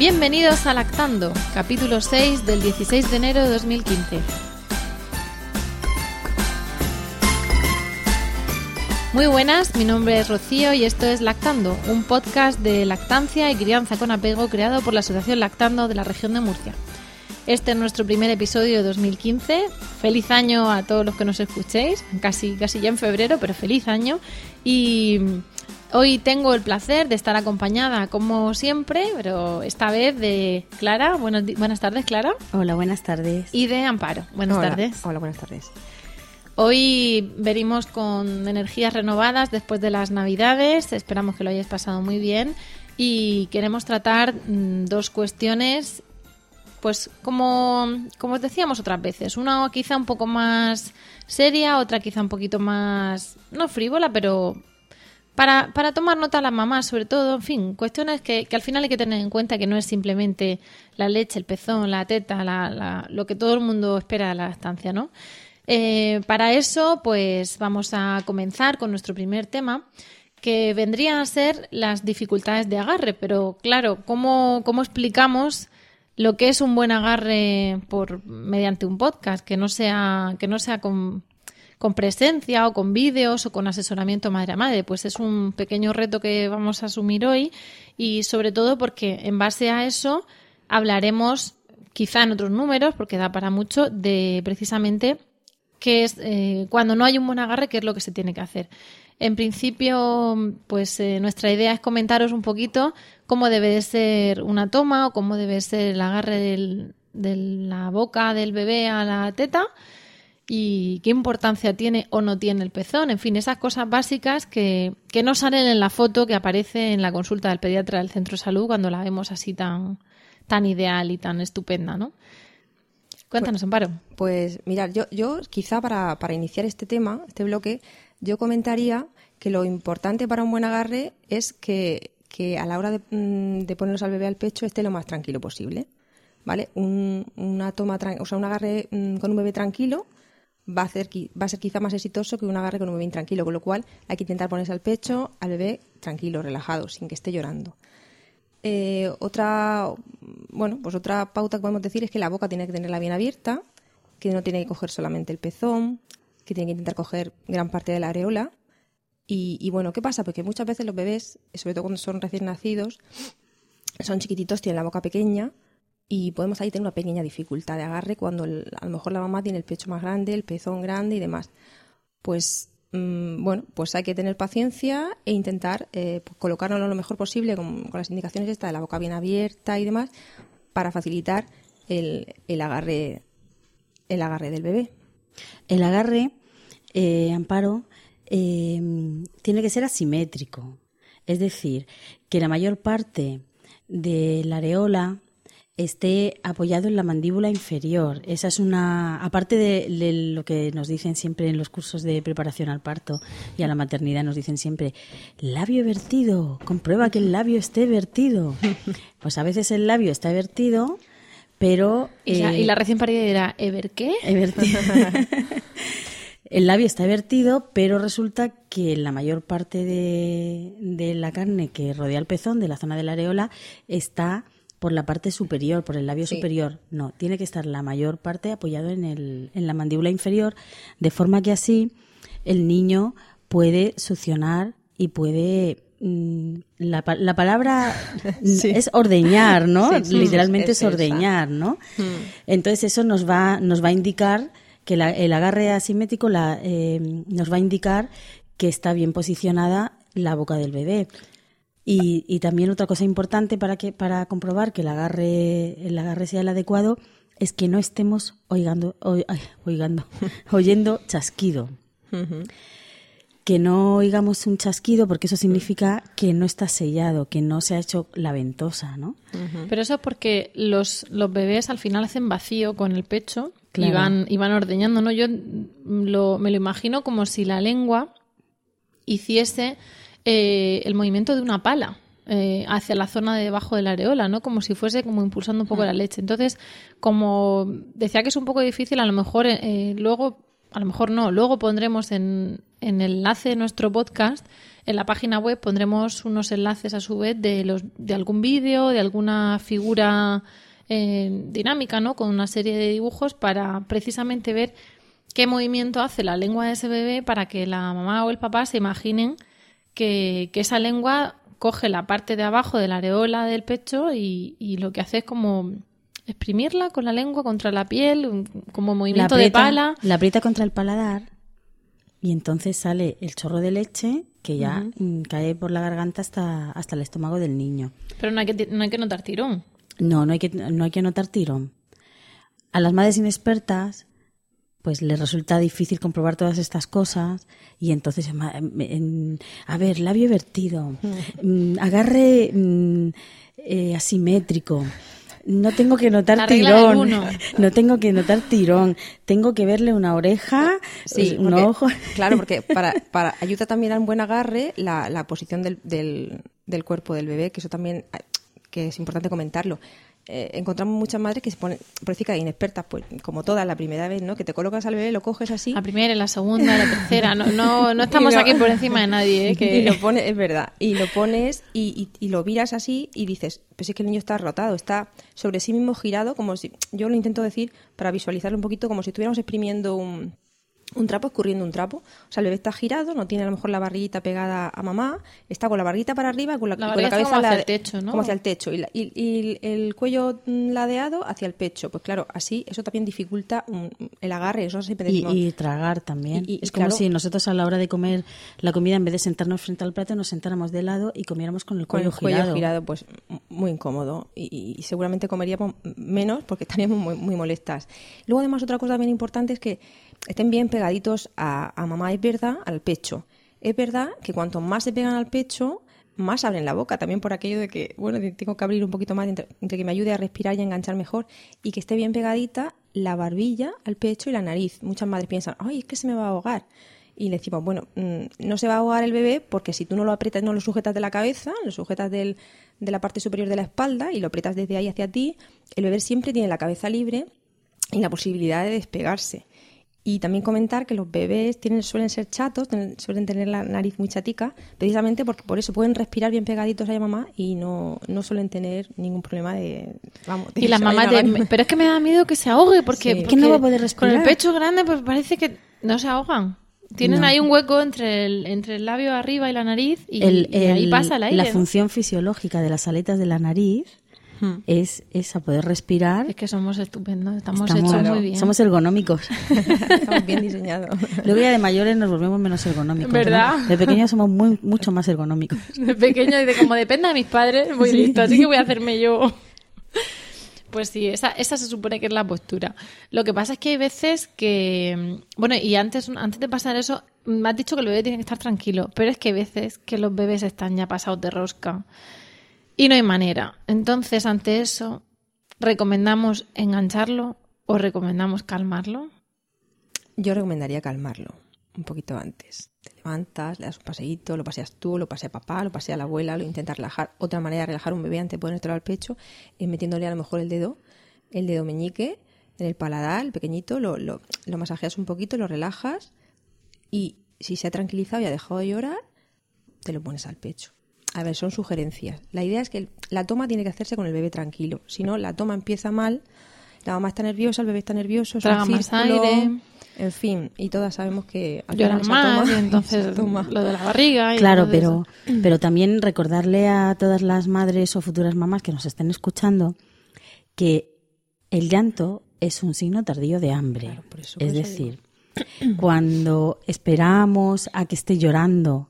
Bienvenidos a Lactando, capítulo 6 del 16 de enero de 2015. Muy buenas, mi nombre es Rocío y esto es Lactando, un podcast de lactancia y crianza con apego creado por la Asociación Lactando de la región de Murcia. Este es nuestro primer episodio de 2015. Feliz año a todos los que nos escuchéis, casi, casi ya en febrero, pero feliz año. Y Hoy tengo el placer de estar acompañada, como siempre, pero esta vez de Clara. Buenas, buenas tardes, Clara. Hola, buenas tardes. Y de Amparo. Buenas Hola. tardes. Hola, buenas tardes. Hoy venimos con energías renovadas después de las Navidades. Esperamos que lo hayáis pasado muy bien. Y queremos tratar mm, dos cuestiones, pues como, como os decíamos otras veces. Una quizá un poco más seria, otra quizá un poquito más, no frívola, pero para, para tomar nota a las mamás, sobre todo, en fin, cuestiones que, que al final hay que tener en cuenta que no es simplemente la leche, el pezón, la teta, la, la- lo que todo el mundo espera de la estancia, ¿no? Eh, para eso, pues vamos a comenzar con nuestro primer tema, que vendría a ser las dificultades de agarre. Pero claro, ¿cómo, cómo explicamos lo que es un buen agarre por mediante un podcast? Que no sea, que no sea con, con presencia o con vídeos o con asesoramiento madre a madre. Pues es un pequeño reto que vamos a asumir hoy y sobre todo porque en base a eso hablaremos quizá en otros números, porque da para mucho, de precisamente qué es eh, cuando no hay un buen agarre, qué es lo que se tiene que hacer. En principio, pues eh, nuestra idea es comentaros un poquito cómo debe de ser una toma o cómo debe ser el agarre del- de la boca del bebé a la teta y qué importancia tiene o no tiene el pezón. En fin, esas cosas básicas que, que no salen en la foto que aparece en la consulta del pediatra del centro de salud cuando la vemos así tan, tan ideal y tan estupenda, ¿no? Cuéntanos, Amparo. Pues mirad, yo, yo quizá para, para iniciar este tema, este bloque, yo comentaría que lo importante para un buen agarre es que, que a la hora de, mm, de ponernos al bebé al pecho esté lo más tranquilo posible. ¿Vale? Un, una toma, o sea, un agarre mm, con un bebé tranquilo va a, va a ser quizá más exitoso que un agarre con un bebé intranquilo, con lo cual hay que intentar ponerse al pecho al bebé tranquilo, relajado, sin que esté llorando. Eh, otra, bueno, pues otra pauta que podemos decir es que la boca tiene que tenerla bien abierta, que no tiene que coger solamente el pezón, que tiene que intentar coger gran parte de la areola. Y, y bueno, ¿qué pasa? Porque muchas veces los bebés, sobre todo cuando son recién nacidos, son chiquititos, tienen la boca pequeña y podemos ahí tener una pequeña dificultad de agarre cuando el- a lo mejor la mamá tiene el pecho más grande, el pezón grande y demás. Pues mm, bueno, pues hay que tener paciencia e intentar eh, pues, lo mejor posible con, las indicaciones esta de la boca bien abierta y demás para facilitar el, el agarre el agarre del bebé. El agarre, eh, Amparo, eh, tiene que ser asimétrico. Es decir, que la mayor parte de la areola esté apoyado en la mandíbula inferior. Esa es una, aparte de, de lo que nos dicen siempre en los cursos de preparación al parto y a la maternidad, nos dicen siempre, labio vertido, comprueba que el labio esté vertido. Pues a veces el labio está vertido, pero... Y, la, eh, y la recién parida dirá, ¿Ever qué? El labio está vertido, pero resulta que la mayor parte de, de la carne que rodea el pezón, de la zona de la areola, está por la parte superior, por el labio Sí. superior. No, tiene que estar la mayor parte apoyado en, el, en la mandíbula inferior, de forma que así el niño puede succionar y puede mm, la, la palabra Sí. es ordeñar, ¿no? Sí, sí, Literalmente es es, esa. ordeñar, ¿no? Entonces eso nos va, nos va a indicar que la- el agarre asimétrico la, eh, nos va a indicar que está bien posicionada la boca del bebé. Y, y también otra cosa importante para que para comprobar que el agarre el agarre sea el adecuado es que no estemos oigando, ay, oigando, oyendo chasquido. Que no oigamos un chasquido porque eso significa que no está sellado, que no se ha hecho la ventosa, ¿no? Pero eso es porque los, los bebés al final hacen vacío con el pecho y, van, y van ordeñando, ¿no? Yo lo- me lo imagino como si la lengua hiciese eh, el movimiento de una pala eh, hacia la zona de debajo de la areola, ¿no? Como si fuese como impulsando un poco la leche. Entonces, como decía que es un poco difícil, a lo mejor eh, luego, a lo mejor no, luego pondremos en, en el enlace de nuestro podcast, en la página web pondremos unos enlaces a su vez de, los, de algún vídeo, de alguna figura eh, dinámica, ¿no? Con una serie de dibujos para precisamente ver qué movimiento hace la lengua de ese bebé para que la mamá o el papá se imaginen que, que esa lengua coge la parte de abajo de la areola del pecho y, y lo que hace es como exprimirla con la lengua contra la piel, como movimiento de pala. La aprieta contra el paladar y entonces sale el chorro de leche que ya mm, cae por la garganta hasta, hasta el estómago del niño. Pero no hay que, no hay que notar tirón. No, no hay que, no hay que notar tirón. A las madres inexpertas, pues les resulta difícil comprobar todas estas cosas y entonces, ma- en- a ver, labio vertido, mm, agarre mm, eh, asimétrico. No tengo que notar tirón. No tengo que notar tirón. Tengo que verle una oreja, Sí, un porque- ojo. Claro, porque para, para ayuda también al buen agarre la, la posición del, del, del cuerpo del bebé, que eso también eh, que es importante comentarlo. Eh, encontramos muchas madres que se ponen, por decir que inexpertas, pues como todas, la primera vez, ¿no? Que te colocas al bebé, lo coges así La primera, la segunda, la tercera. No, no, no estamos Y lo- aquí por encima de nadie. ¿eh? y Que... lo pones, es verdad, y lo pones y, y- y lo miras así y dices, pues es que el niño está rotado, está sobre sí mismo girado, como si, yo lo intento decir para visualizarlo un poquito, como si estuviéramos exprimiendo un, un trapo, escurriendo un trapo. O sea, el bebé está girado, no tiene a lo mejor la barriguita pegada a mamá, está con la barriguita para arriba, con la, La con está cabeza como hacia el techo, ¿no? Como hacia el techo, y, la- y- y el cuello mm, ladeado hacia el pecho. Pues claro, así eso también dificulta mm, el agarre, eso siempre Y, decimos. y tragar también. Y- y- es como claro. si nosotros a la hora de comer la comida, en vez de sentarnos frente al plato, nos sentáramos de lado y comiéramos con el con cuello, el cuello girado. girado, pues muy incómodo y, y- y seguramente comeríamos menos porque estaríamos muy, muy molestas. Luego además otra cosa también importante es que estén bien pegaditos a, a mamá, es verdad, al pecho. Es verdad que cuanto más se pegan al pecho, más abren la boca, también por aquello de que, bueno, tengo que abrir un poquito más entre, entre que me ayude a respirar y a enganchar mejor y que esté bien pegadita la barbilla al pecho y la nariz. Muchas madres piensan, ay, es que se me va a ahogar. Y le decimos, bueno, mm, no se va a ahogar el bebé porque si tú no lo aprietas, no lo sujetas de la cabeza, lo sujetas del- de la parte superior de la espalda y lo aprietas desde ahí hacia ti, el bebé siempre tiene la cabeza libre y la posibilidad de despegarse. Y también comentar que los bebés tienen, suelen ser chatos, ten- suelen tener la nariz muy chatica, precisamente porque por eso pueden respirar bien pegaditos a la mamá y no, no suelen tener ningún problema de... Vamos, de Y las mamás de, pero es que me da miedo que se ahogue porque, Sí. porque no va a poder Con respirar. el pecho grande pues parece que no se ahogan. Tienen No. ahí un hueco entre el, entre el labio arriba y la nariz y, El- y ahí pasa el aire. La función fisiológica de las aletas de la nariz Hmm. es, es a poder respirar. Es que somos estupendos, estamos, Estamos- hechos muy bien. Somos ergonómicos. Estamos bien diseñados. Luego ya de mayores nos volvemos menos ergonómicos. ¿no? ¿Verdad? De pequeños somos muy, mucho más ergonómicos. De pequeño y de como depende de mis padres, muy listo, así que voy a hacerme yo. Pues sí, esa, esa se supone que es la postura. Lo que pasa es que hay veces que, bueno, y antes, antes de pasar eso, me has dicho que el bebé tiene que estar tranquilo, pero es que hay veces que los bebés están ya pasados de rosca y no hay manera. Entonces, ante eso, ¿recomendamos engancharlo o recomendamos calmarlo? Yo recomendaría calmarlo un poquito antes. Te levantas, le das un paseíto, lo paseas tú, lo pasea papá, lo pasea la abuela, lo intentas relajar. Otra manera de relajar un bebé antes de ponértelo al pecho es metiéndole a lo mejor el dedo, el dedo meñique en el paladar, el pequeñito, lo, lo, lo masajeas un poquito, lo relajas y si se ha tranquilizado y ha dejado de llorar, te lo pones al pecho. A ver, son sugerencias. La idea es que la toma tiene que hacerse con el bebé tranquilo. Si no, la toma empieza mal, la mamá está nerviosa, el bebé está nervioso, es un Traga más círculo, aire. En fin, y todas sabemos que Lloran más toma- y entonces toma- lo de la barriga. y Claro, pero, pero también recordarle a todas las madres o futuras mamás que nos estén escuchando que el llanto es un signo tardío de hambre. Claro, por eso- es por decir, cuando esperamos a que esté llorando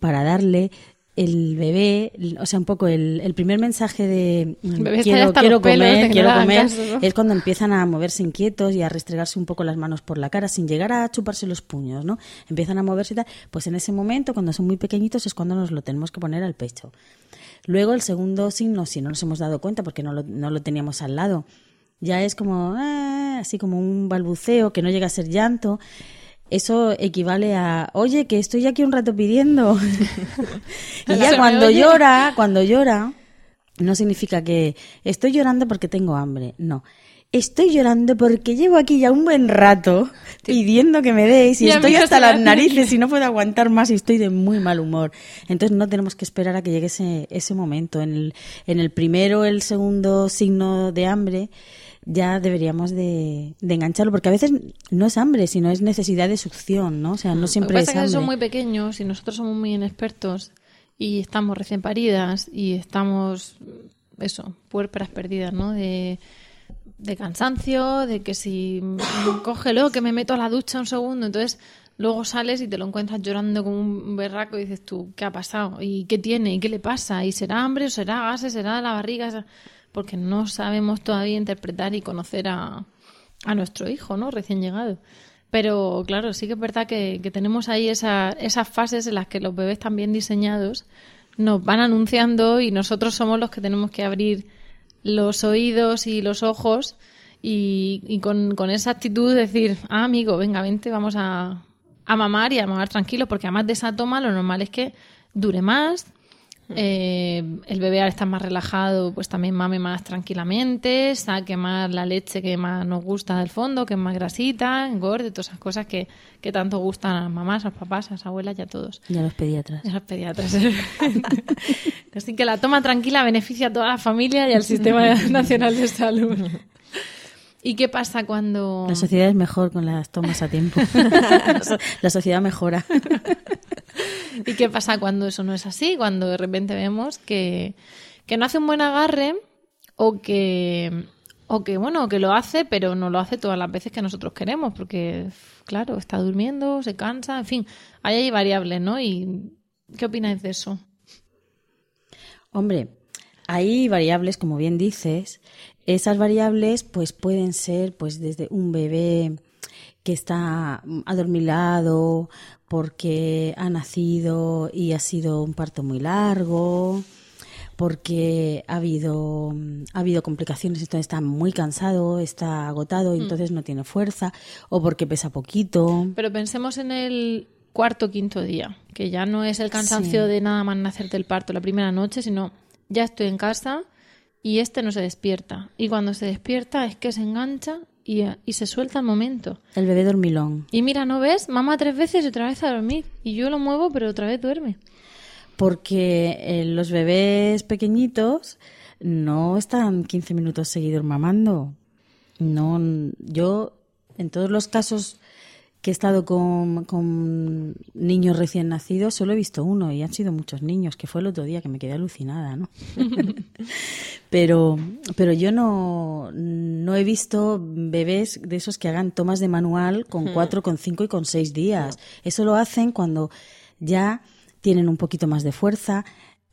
para darle, el bebé, o sea, un poco el, el primer mensaje de bebé quiero, quiero comer, quiero comer, caso, ¿no? es cuando empiezan a moverse inquietos y a restregarse un poco las manos por la cara sin llegar a chuparse los puños, ¿no? Empiezan a moverse y tal, pues en ese momento, cuando son muy pequeñitos, es cuando nos lo tenemos que poner al pecho. Luego el segundo signo, si no nos hemos dado cuenta porque no lo, no lo teníamos al lado, ya es como, ah, así como un balbuceo que no llega a ser llanto. Eso equivale a, oye, que estoy aquí un rato pidiendo. y ya cuando llora, cuando llora, no significa que estoy llorando porque tengo hambre. No. Estoy llorando porque llevo aquí ya un buen rato pidiendo que me deis y estoy hasta las narices y no puedo aguantar más y estoy de muy mal humor. Entonces no tenemos que esperar a que llegue ese, ese momento. En el, en el primero, el segundo signo de hambre, ya deberíamos de, de engancharlo, porque a veces no es hambre, sino es necesidad de succión, ¿no? O sea, no Lo siempre que es pasa es que son muy pequeños y nosotros somos muy inexpertos y estamos recién paridas y estamos, eso, puérperas perdidas, ¿no? De, de cansancio, de que si cógelo, que me meto a la ducha un segundo, entonces luego sales y te lo encuentras llorando como un berraco y dices tú, ¿qué ha pasado? ¿Y qué tiene? ¿Y qué le pasa? ¿Y será hambre? ¿O será gases? ¿Será la barriga? Porque no sabemos todavía interpretar y conocer a, a nuestro hijo, ¿no? Recién llegado. Pero claro, sí que es verdad que, que tenemos ahí esa- esas fases en las que los bebés también diseñados nos van anunciando y nosotros somos los que tenemos que abrir los oídos y los ojos y, y con, con esa actitud decir, ah, amigo, venga, vente, vamos a, a mamar y a mamar tranquilo, porque además de esa toma lo normal es que dure más, eh, el bebé al estar más relajado, pues también mame más tranquilamente, saque más la leche que más nos gusta del fondo, que es más grasita, engorde, todas esas cosas que, que tanto gustan a las mamás, a los papás, a las abuelas y a todos. Y a los pediatras. Y a los pediatras. Así que la toma tranquila beneficia a toda la familia y al Sistema Nacional de Salud. ¿Y qué pasa cuando...? La sociedad es mejor con las tomas a tiempo. la, so- la sociedad mejora. ¿Y qué pasa cuando eso no es así? Cuando de repente vemos que, que no hace un buen agarre o que, o que, bueno, que lo hace, pero no lo hace todas las veces que nosotros queremos, porque, claro, está durmiendo, se cansa, en fin, ahí hay variables, ¿no? ¿Y qué opináis de eso? Hombre, hay variables, como bien dices. Esas variables, pues pueden ser, pues desde un bebé que está adormilado porque ha nacido y ha sido un parto muy largo, porque ha habido, ha habido complicaciones, entonces está muy cansado, está agotado y entonces no tiene fuerza, o porque pesa poquito. Pero pensemos en el cuarto o quinto día, que ya no es el cansancio Sí. de nada más nacer del parto la primera noche, sino ya estoy en casa y este no se despierta. Y cuando se despierta es que se engancha y, y se suelta al momento. El bebé dormilón. Y mira, ¿no ves? Mamá tres veces y otra vez a dormir. Y yo lo muevo, pero otra vez duerme. porque eh, los bebés pequeñitos no están 15 minutos seguidos mamando. No, yo en todos los casos que he estado con, con niños recién nacidos solo he visto uno y han sido muchos niños, que fue el otro día que me quedé alucinada, ¿no? pero, pero yo no, no he visto bebés de esos que hagan tomas de manual con cuatro, con cinco y con seis días. Eso lo hacen cuando ya tienen un poquito más de fuerza.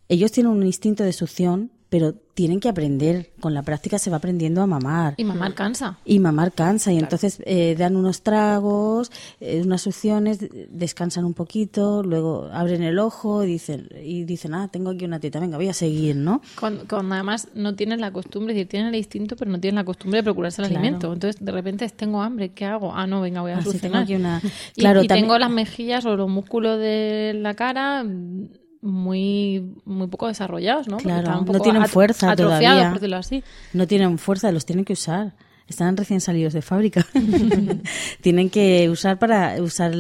Ellos tienen un instinto de succión, pero tienen que aprender. Con la práctica se va aprendiendo a mamar. Y mamá cansa. Y mamar cansa y entonces eh, dan unos tragos, eh, unas succiones, descansan un poquito, luego abren el ojo y dicen, y dicen, ah, tengo aquí una teta, venga, voy a seguir, ¿no? Cuando, cuando además no tienen la costumbre, es decir, tienen el instinto, pero no tienen la costumbre de procurarse el Claro. alimento. Entonces, de repente, tengo hambre, ¿qué hago? Ah, no, venga, voy a Así solucionar. tengo aquí una- Y- Claro, y, también- tengo las mejillas o los músculos de la cara mm, muy, muy poco desarrollados, ¿no? Claro, no tienen fuerza todavía. por decirlo así. No tienen fuerza, los tienen que usar. Están recién salidos de fábrica. tienen que usar para usar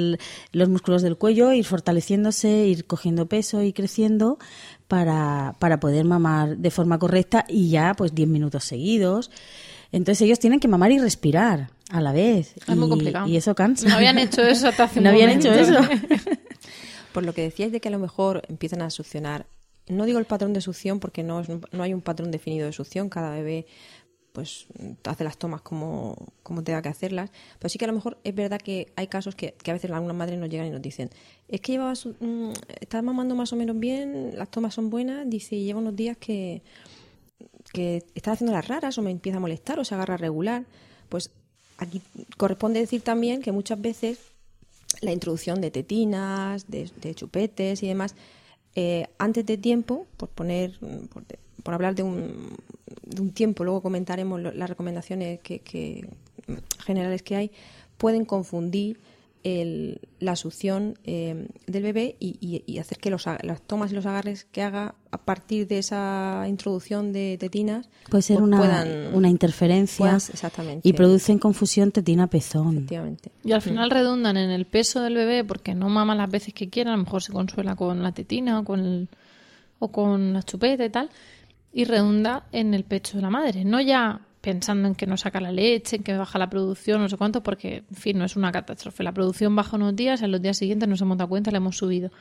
los músculos del cuello, ir fortaleciéndose, ir cogiendo peso y creciendo para, para poder mamar de forma correcta y ya pues 10 minutos seguidos. Entonces ellos tienen que mamar y respirar a la vez. Es muy complicado. Y eso cansa. No habían hecho eso hasta hace un No habían momento. hecho eso. Por lo que decíais de que a lo mejor empiezan a succionar. No digo el patrón de succión porque no, no hay un patrón definido de succión. Cada bebé pues hace las tomas como, como tenga que hacerlas. Pero sí que a lo mejor es verdad que hay casos que, que a veces algunas madres nos llegan y nos dicen, es que llevaba su- mm, estás mamando más o menos bien, las tomas son buenas, dice, y lleva unos días que, que está haciendo las raras o me empieza a molestar o se agarra regular. Pues aquí corresponde decir también que muchas veces la introducción de tetinas, de, chupetes y demás, eh, antes de tiempo, por poner, por, hablar de un, de un tiempo, luego comentaremos las recomendaciones que, que- generales que hay, pueden confundir el- la succión eh, del bebé y, y- y hacer que los, las tomas y los agarres que haga a partir de esa introducción de tetinas Puede ser pues una, puedan- una interferencia exactamente. y producen confusión tetina-pezón. efectivamente. Y al final redundan en el peso del bebé porque no mama las veces que quiera, a lo mejor se consuela con la tetina o con, el- o con la chupeta y tal, y redunda en el pecho de la madre. No ya pensando en que no saca la leche, en que baja la producción, no sé cuánto, porque, en fin, no es una catástrofe. La producción baja unos días, en los días siguientes nos hemos dado cuenta, la hemos subido.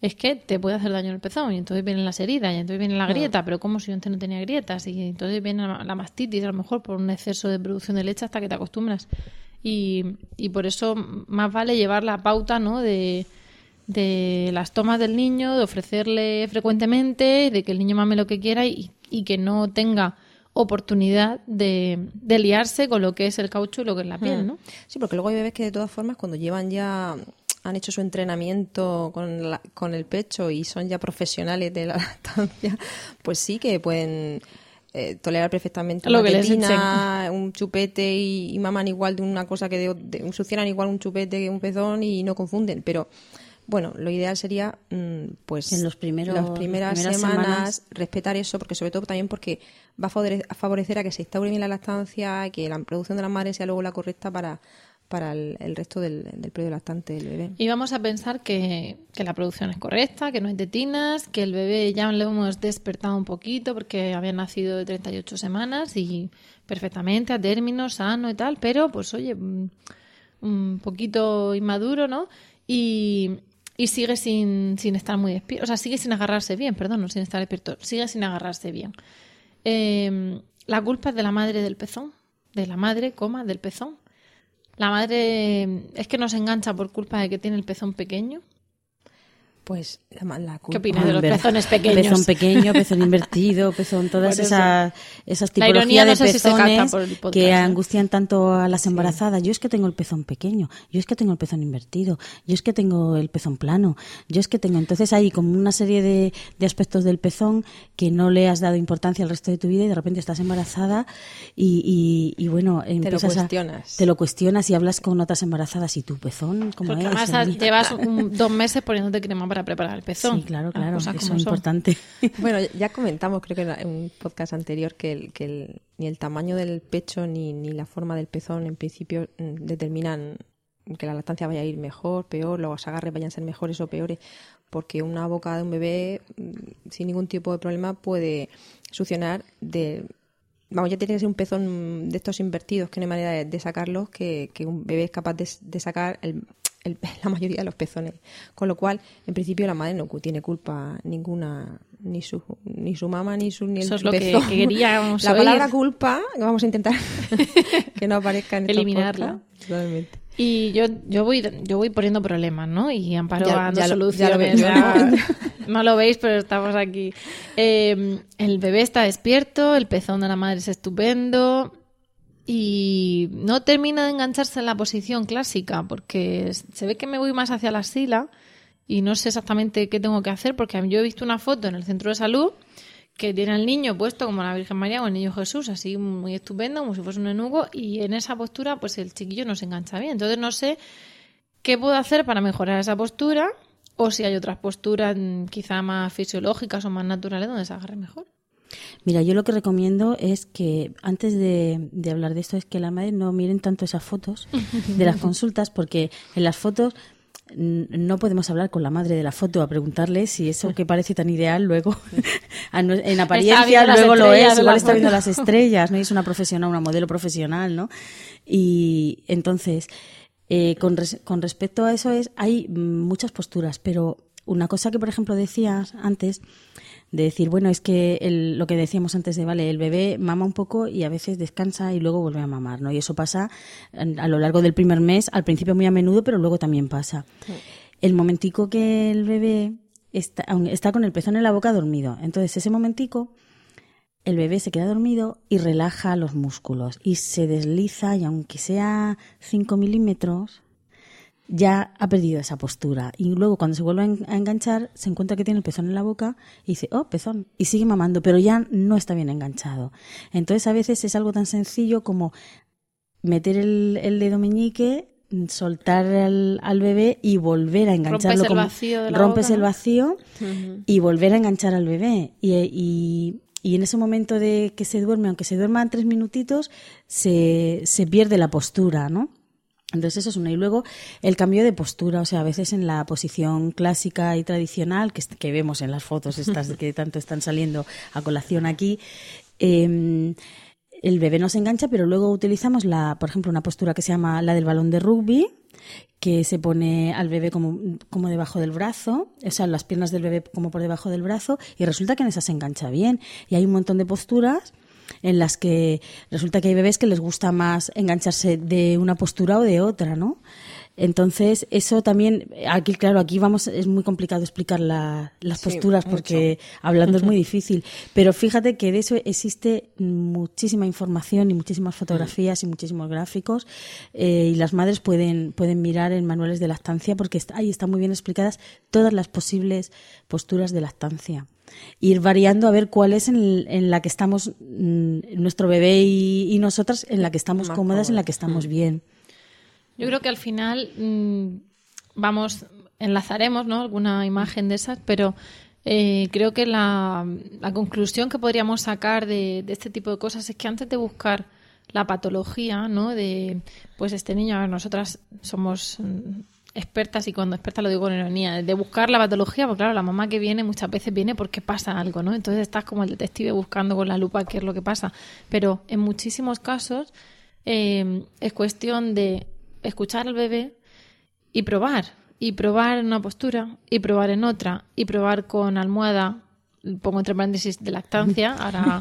Es que te puede hacer daño el pezón y entonces vienen las heridas y entonces viene la grieta, pero como si yo antes no tenía grietas y entonces viene la, la mastitis a lo mejor por un exceso de producción de leche hasta que te acostumbras. Y, y por eso más vale llevar la pauta ¿no? de, de las tomas del niño, de ofrecerle frecuentemente, de que el niño mame lo que quiera y, y que no tenga oportunidad de, de liarse con lo que es el caucho y lo que es la piel, ¿no? Sí, porque luego hay bebés que de todas formas cuando llevan ya han hecho su entrenamiento con, la- con el pecho y son ya profesionales de la lactancia, pues sí que pueden eh, tolerar perfectamente Lo una que les tetina, un chupete y, y maman igual de una cosa que de, de- succionan igual un chupete que un pezón y no confunden, pero bueno, lo ideal sería mm, pues En los primeros- las primeras, las primeras semanas, semanas. respetar eso, porque sobre todo también porque va a favore- a favorecer a que se instaure bien la lactancia, que la producción de la madre sea luego la correcta para, para el, el resto del, del periodo lactante del bebé. Y vamos a pensar que, que la producción es correcta, que no hay tetinas, que el bebé ya le hemos despertado un poquito porque había nacido de 38 semanas y perfectamente a término, sano y tal, pero pues oye, mm, un poquito inmaduro, ¿no? Y, y sigue sin, sin estar muy despierto, o sea, sigue sin agarrarse bien, perdón, no sin estar despierto, sigue sin agarrarse bien. Eh, la culpa es de la madre del pezón, de la madre, coma, del pezón. La madre es que no se engancha por culpa de que tiene el pezón pequeño. Pues la, la ¿Qué culpa- opinas de los Ver- pezones pequeños? Pezón pequeño, pezón invertido, pezón, todas esas, esas La tipologías ironía no de si capta pezones el podcast, que ¿eh? angustian tanto a las embarazadas. Yo es que tengo el pezón pequeño, yo es que tengo el pezón invertido, yo es que tengo el pezón plano, yo es que tengo... Entonces hay como una serie de, de aspectos del pezón que no le has dado importancia al resto de tu vida y de repente estás embarazada y, y, y bueno, empiezas a- cuestionas. te lo cuestionas y hablas con otras embarazadas y tu pezón, ¿cómo Porque es? además llevas un- dos meses poniéndote crema para preparar el pezón. Sí, claro, claro, cosas eso como es son. importante. Bueno, ya comentamos, creo que en la- en un podcast anterior, que, el- que el- ni el tamaño del pecho ni, ni la forma del pezón en principio mm, determinan que la lactancia vaya a ir mejor, peor, los agarres vayan a ser mejores o peores, porque una boca de un bebé mm, sin ningún tipo de problema puede succionar de... Vamos, ya tiene que ser un pezón de estos invertidos, que no hay manera de, de sacarlos, que, que un bebé es capaz de, de sacar el- el- la mayoría de los pezones. Con lo cual, en principio, la madre no tiene culpa ninguna, ni su, ni su mamá, ni su ni el Eso es lo que- pezón. que queríamos La oír. palabra culpa, vamos a intentar que no aparezca en Eliminarla. Totalmente. Y yo, yo voy yo voy poniendo problemas, ¿no? Y Amparo Ya- dando ya lo- soluciones. ya lo ya- no lo veis, pero estamos aquí. Eh, el bebé está despierto, el pezón de la madre es estupendo y no termina de engancharse en la posición clásica porque se ve que me voy más hacia la sila y no sé exactamente qué tengo que hacer porque yo he visto una foto en el centro de salud que tiene al niño puesto como la Virgen María o el niño Jesús, así muy estupendo, como si fuese un enugo, y en esa postura, pues el chiquillo no se engancha bien. Entonces no sé qué puedo hacer para mejorar esa postura, o si hay otras posturas mm, quizá más fisiológicas o más naturales donde se agarre mejor. Mira, yo lo que recomiendo es que antes de, de hablar de esto es que las madres no miren tanto esas fotos de las consultas porque en las fotos no podemos hablar con la madre de la foto a preguntarle si eso que parece tan ideal luego en apariencia luego lo es, igual está viendo las estrellas, no Y es una profesional, una modelo profesional, ¿no? Y entonces eh, con, res- con respecto a eso es hay muchas posturas, pero una cosa que, por ejemplo, decías antes, de decir, bueno, es que lo que decíamos antes de, vale, el bebé mama un poco y a veces descansa y luego vuelve a mamar, ¿no? Y eso pasa a lo largo del primer mes, al principio muy a menudo, pero luego también pasa. El momentico que el bebé está, está con el pezón en la boca dormido, entonces ese momentico el bebé se queda dormido y relaja los músculos y se desliza y aunque sea 5 milímetros, ya ha perdido esa postura. Y luego cuando se vuelve a enganchar, se encuentra que tiene el pezón en la boca y dice, oh, pezón, y sigue mamando, pero ya no está bien enganchado. Entonces a veces es algo tan sencillo como meter el, dedo meñique, soltar al, bebé y volver a engancharlo. Rompes el vacío de la Rompes el vacío y volver a enganchar al bebé. Y, y, en ese momento de que se duerme, aunque se duerma tres minutitos, se, se pierde la postura, ¿no? Entonces eso es una. Y luego el cambio de postura, o sea, a veces en la posición clásica y tradicional que, que vemos en las fotos estas que tanto están saliendo a colación aquí, em, el bebé no se engancha, pero luego utilizamos la, por ejemplo, una postura que se llama la del balón de rugby, que se pone al bebé como, como debajo del brazo, o sea, las piernas del bebé como por debajo del brazo, y resulta que en esa se engancha bien. Y hay un montón de posturas en las que resulta que hay bebés que les gusta más engancharse de una postura o de otra, ¿no? Entonces, eso también, aquí, claro, aquí vamos, es muy complicado explicar las posturas porque hablando es muy difícil. Pero fíjate que de eso existe muchísima información y muchísimas fotografías y muchísimos gráficos. Eh, y las madres pueden, pueden mirar en manuales de lactancia porque ahí están muy bien explicadas todas las posibles posturas de lactancia ir variando a ver cuál es en, la que estamos, mm, nuestro bebé y, nosotras, en la que estamos cómodas, en la que estamos mm. bien. Yo creo que al final mm, vamos, enlazaremos ¿no? alguna imagen de esas, pero eh, creo que la, conclusión que podríamos sacar de, de, este tipo de cosas es que antes de buscar la patología, ¿no? De, pues este niño, nosotras somos expertas, y cuando experta lo digo con ironía, de buscar la patología, porque claro, la mamá que viene muchas veces viene porque pasa algo, ¿no? Entonces estás como el detective buscando con la lupa qué es lo que pasa. Pero en muchísimos casos eh, es cuestión de escuchar al bebé y probar. Y probar en una postura, y probar en otra, y probar con almohada, pongo entre paréntesis de lactancia, ahora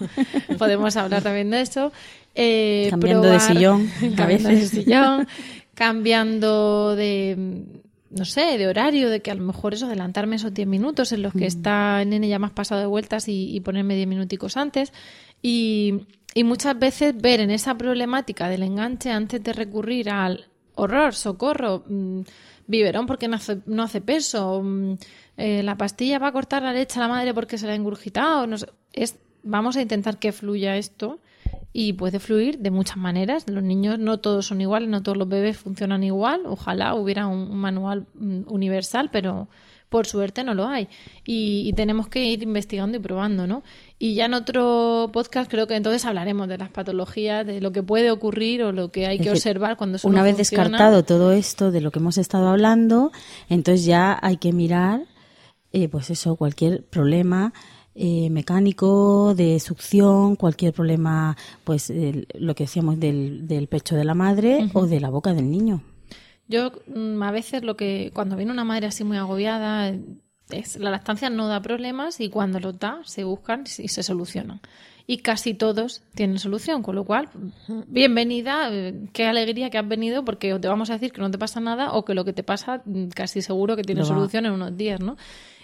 podemos hablar también de eso. Eh, cambiando de sillón, cambiando de sillón, cambiando de no sé, de horario, de que a lo mejor eso, adelantarme esos 10 minutos en los que mm. está el nene ya más pasado de vueltas y, ponerme 10 minuticos antes. Y, y, muchas veces ver en esa problemática del enganche antes de recurrir al horror, socorro, mm, biberón porque no hace, no hace peso, mm, eh, la pastilla va a cortar la leche a la madre porque se la ha ingurgitado, no sé, es, vamos a intentar que fluya esto y puede fluir de muchas maneras. Los niños no todos son iguales, no todos los bebés funcionan igual. Ojalá hubiera un, manual mm, universal, pero por suerte no lo hay. Y, tenemos que ir investigando y probando, ¿no? Y ya en otro podcast creo que entonces hablaremos de las patologías, de lo que puede ocurrir o lo que hay que observar cuando Una vez descartado todo esto de lo que hemos estado hablando, entonces ya hay que mirar, eh, pues eso, cualquier problema eh, mecánico, de succión, cualquier problema, pues lo que decíamos del, del, pecho de la madre o de la boca del niño. Yo mm, a veces lo que cuando viene una madre así muy agobiada, es, la lactancia no da problemas y cuando lo da se buscan y se solucionan. Y casi todos tienen solución, con lo cual, bienvenida, eh, qué alegría que has venido porque te vamos a decir que no te pasa nada o que lo que te pasa mm, casi seguro que tiene solución en unos días, ¿no?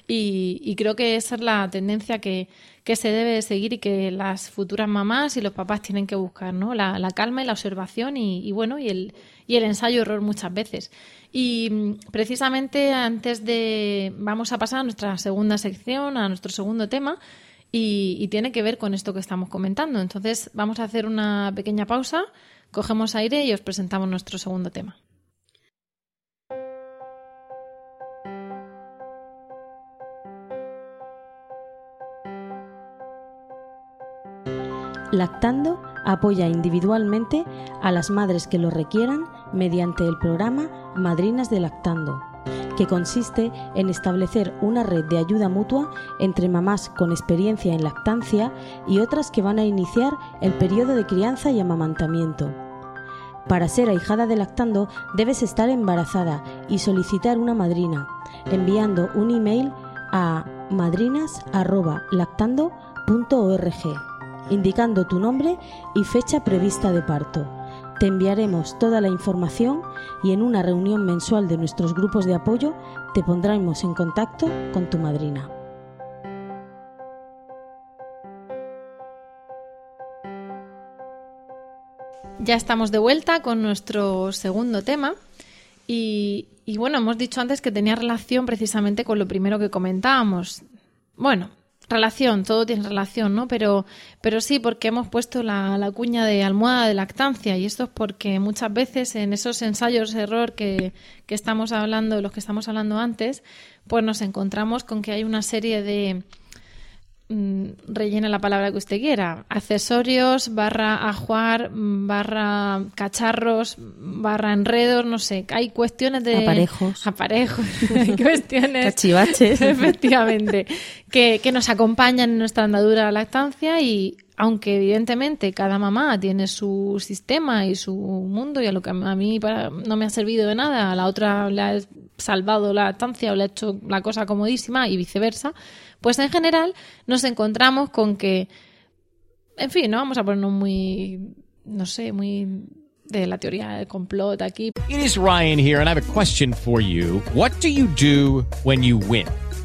Y, creo que esa es la tendencia que, se debe seguir y que las futuras mamás y los papás tienen que buscar, ¿no? La, calma y la observación y, bueno, y el, y el ensayo-error muchas veces. Y mm, precisamente antes de... Vamos a pasar a nuestra segunda sección, a nuestro segundo tema, y, y tiene que ver con esto que estamos comentando. Entonces vamos a hacer una pequeña pausa, cogemos aire y os presentamos nuestro segundo tema. Lactando apoya individualmente a las madres que lo requieran mediante el programa Madrinas de Lactando, que consiste en establecer una red de ayuda mutua entre mamás con experiencia en lactancia y otras que van a iniciar el periodo de crianza y amamantamiento. Para ser ahijada de lactando debes estar embarazada y solicitar una madrina. enviando un email a madrinas.lactando.org, indicando tu nombre y fecha prevista de parto. Te enviaremos toda la información y en una reunión mensual de nuestros grupos de apoyo te pondremos en contacto con tu madrina. Ya estamos de vuelta con nuestro segundo tema. Y, bueno, hemos dicho antes que tenía relación precisamente con lo primero que comentábamos. Bueno, relación, todo tiene relación, ¿no? Pero, pero sí, porque hemos puesto la, la, cuña de almohada de lactancia y esto es porque muchas veces en esos ensayos error que, que estamos hablando, los que estamos hablando antes, pues nos encontramos con que hay una serie de rellena la palabra que usted quiera, accesorios, barra ajuar, barra cacharros, barra enredos, no sé, hay cuestiones de... Aparejos. Aparejos, hay cuestiones... Cachivaches. Efectivamente, que, que nos acompañan en nuestra andadura de lactancia y aunque evidentemente cada mamá tiene su sistema y su mundo y a lo que a mí para, no me ha servido de nada, a la otra le ha salvado la lactancia o le ha hecho la cosa comodísima y viceversa, pues en general nos encontramos con que, en fin, no vamos a ponernos muy, no sé, muy de la teoría del complot aquí. It is Ryan here and I have a question for you. What do you do when you win?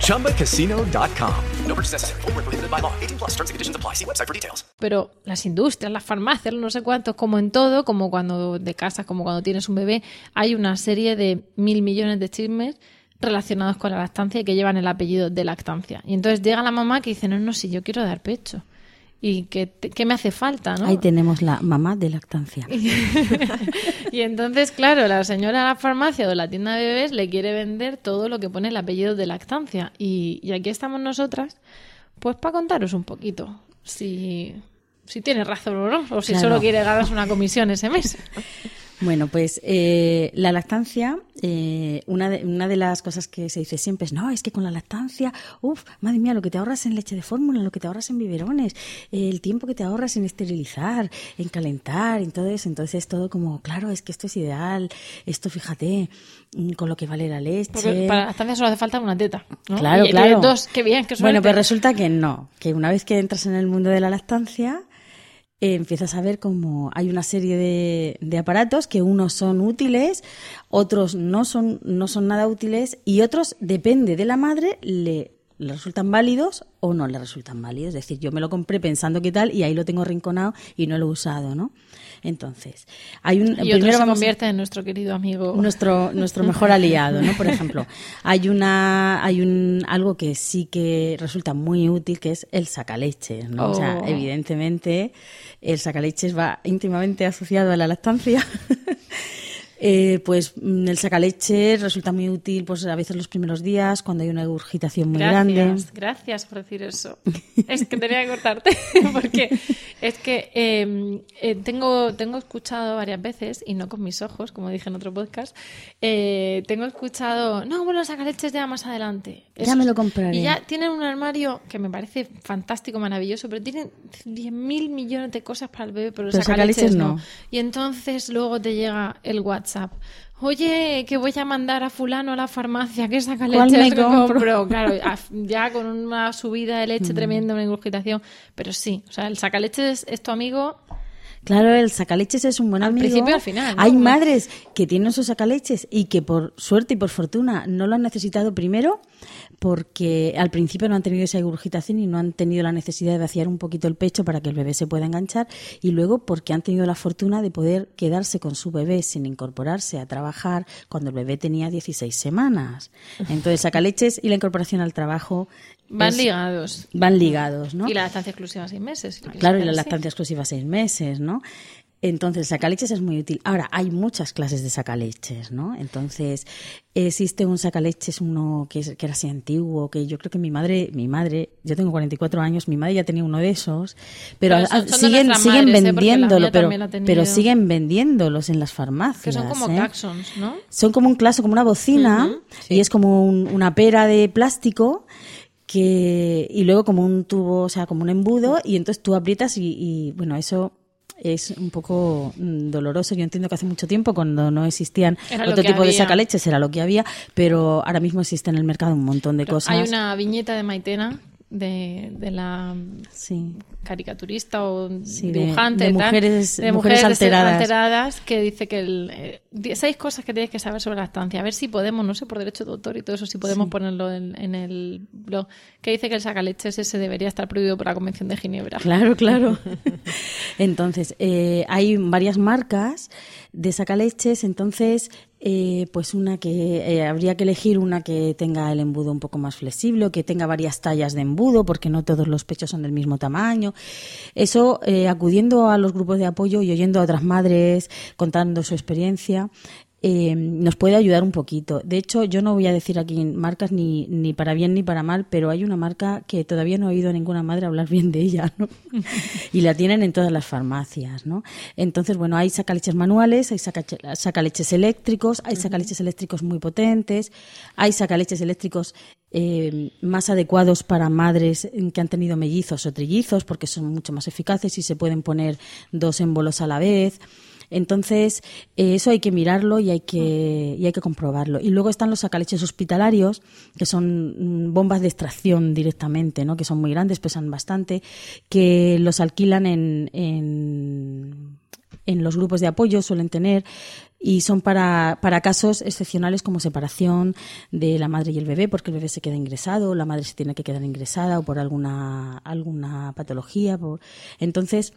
ChumbaCasino.com. No purchase necessary. Void were prohibited by law. 18 plus terms and conditions apply. See website for details. Pero las industrias, las farmacias, no sé cuántos, como en todo, como cuando de casa, como cuando tienes un bebé, hay una serie de mil millones de chismes relacionados con la lactancia y que llevan el apellido de lactancia. Y entonces llega la mamá que dice, no, no, si yo quiero dar pecho. Y qué, qué me hace falta, ¿no? Ahí tenemos la mamá de lactancia. y entonces, claro, la señora de la farmacia o de la tienda de bebés le quiere vender todo lo que pone el apellido de lactancia. Y, y aquí estamos nosotras, pues para contaros un poquito si, si tiene razón o no, o si Claro. solo quiere ganarse una comisión ese mes. Bueno, pues eh, la lactancia, eh, una, de, una de las cosas que se dice siempre es, no, es que con la lactancia, uff, madre mía, lo que te ahorras en leche de fórmula, lo que te ahorras en biberones, eh, el tiempo que te ahorras en esterilizar, en calentar, en todo eso. Entonces todo como, claro, es que esto es ideal, esto fíjate, mm, con lo que vale la leche. Porque para la lactancia solo hace falta una teta. ¿no? Claro, Y- claro. dos, qué bien, qué suerte. Bueno, pues resulta que no, que una vez que entras en el mundo de la lactancia, eh, empiezas a ver como hay una serie de, de aparatos que unos son útiles, otros no son, no son nada útiles y otros, depende de la madre, le, le resultan válidos o no le resultan válidos. Es decir, yo me lo compré pensando que tal y ahí lo tengo rinconado y no lo he usado, ¿no? Entonces, hay un... y otro primero se vamos a- convierte en nuestro querido amigo. nuestro nuestro mejor aliado, ¿no? Por ejemplo, hay una hay un algo que sí que resulta muy útil que es el sacaleches, ¿no? O sea, Oh. evidentemente el sacaleches va íntimamente asociado a la lactancia. Eh, pues mm, el sacaleches resulta muy útil pues a veces los primeros días cuando hay una regurgitación muy grande. Gracias, gracias por decir eso. Es que tenía que cortarte, porque es que eh, eh, tengo, tengo escuchado varias veces, y no con mis ojos, como dije en otro podcast, eh, tengo escuchado, no, bueno, sacaleches ya más adelante. Ya me lo compraré. Y ya tienen un armario que me parece fantástico, maravilloso, pero tienen 10.000 millones de cosas para el bebé, pero, Pero sacaleches sacaleches no. no. Y entonces luego te llega el WhatsApp. Oye, que voy a mandar a fulano a la farmacia, que saca ¿Cuál leche me compro? Claro, a- ya con una subida de Mm. leche tremenda, una ingurgitación. Pero sí, o sea, el sacaleches es tu amigo Claro, el sacaleches es un buen Al amigo. principio y al final, ¿no? Hay madres que tienen sus sacaleches y que por suerte y por fortuna no lo han necesitado primero porque al principio no han tenido esa regurgitación y no han tenido la necesidad de vaciar un poquito el pecho para que el bebé se pueda enganchar y luego porque han tenido la fortuna de poder quedarse con su bebé sin incorporarse a trabajar cuando el bebé tenía 16 semanas. Entonces, sacaleches y la incorporación al trabajo Van es- ligados. van ligados, ¿no? Y la lactancia exclusiva seis meses. si Claro, y la lactancia exclusiva seis meses, ¿no? Entonces, sacaleches es muy útil. Ahora, hay muchas clases de sacaleches, ¿no? Entonces, existe un sacaleches, uno que, es- que era así antiguo, que yo creo que mi madre, mi madre, yo tengo 44 años, mi madre ya tenía uno de esos, pero, Pero son- ah, son siguen, siguen madres, ¿eh? Vendiéndolo, pero, pero siguen vendiéndolos en las farmacias. Que son como ¿eh? claxons, ¿no? Son como un claso, como una bocina, y es como un- una pera de plástico que y luego como un tubo, o sea, como un embudo, y entonces tú aprietas y, y, bueno, eso es un poco mm, doloroso. Yo entiendo que hace mucho tiempo, cuando no existían Era otro tipo de había. sacaleches, era lo que había, pero ahora mismo existe en el mercado un montón de cosas. Hay una viñeta de Maitena, de, de la Sí. caricaturista o Sí, dibujante de mujeres- de mujeres alteradas. alteradas, que dice que el, eh, seis cosas que tienes que saber sobre la estancia. A ver si podemos, no sé, por derecho de autor y todo eso, si podemos ponerlo en, en el blog. Que dice que el sacaleches ese debería estar prohibido por la Convención de Ginebra. Claro, claro. Entonces, eh, hay varias marcas de sacaleches, entonces, eh, pues una que eh, habría que elegir una que tenga el embudo un poco más flexible, que tenga varias tallas de embudo, porque no todos los pechos son del mismo tamaño. Eso, eh, acudiendo a los grupos de apoyo y oyendo a otras madres contando su experiencia, eh, nos puede ayudar un poquito. De hecho, yo no voy a decir aquí marcas ni, ni para bien ni para mal, pero hay una marca que todavía no he oído a ninguna madre hablar bien de ella, ¿no? y la tienen en todas las farmacias, ¿no? Entonces, bueno, hay sacaleches manuales, hay sacaleches eléctricos, hay sacaleches eléctricos muy potentes, hay sacaleches eléctricos eh, más adecuados para madres que han tenido mellizos o trillizos, porque son mucho más eficaces y se pueden poner dos émbolos a la vez. Entonces, eh, eso hay que mirarlo y hay que, y hay que comprobarlo. Y luego están los sacaleches hospitalarios, que son mm, bombas de extracción directamente, ¿no? que son muy grandes, pesan bastante, que los alquilan en, en, los grupos de apoyo, suelen tener, y son para, para casos excepcionales como separación de la madre y el bebé, porque el bebé se queda ingresado, la madre se tiene que quedar ingresada o por alguna, alguna patología. por- Entonces,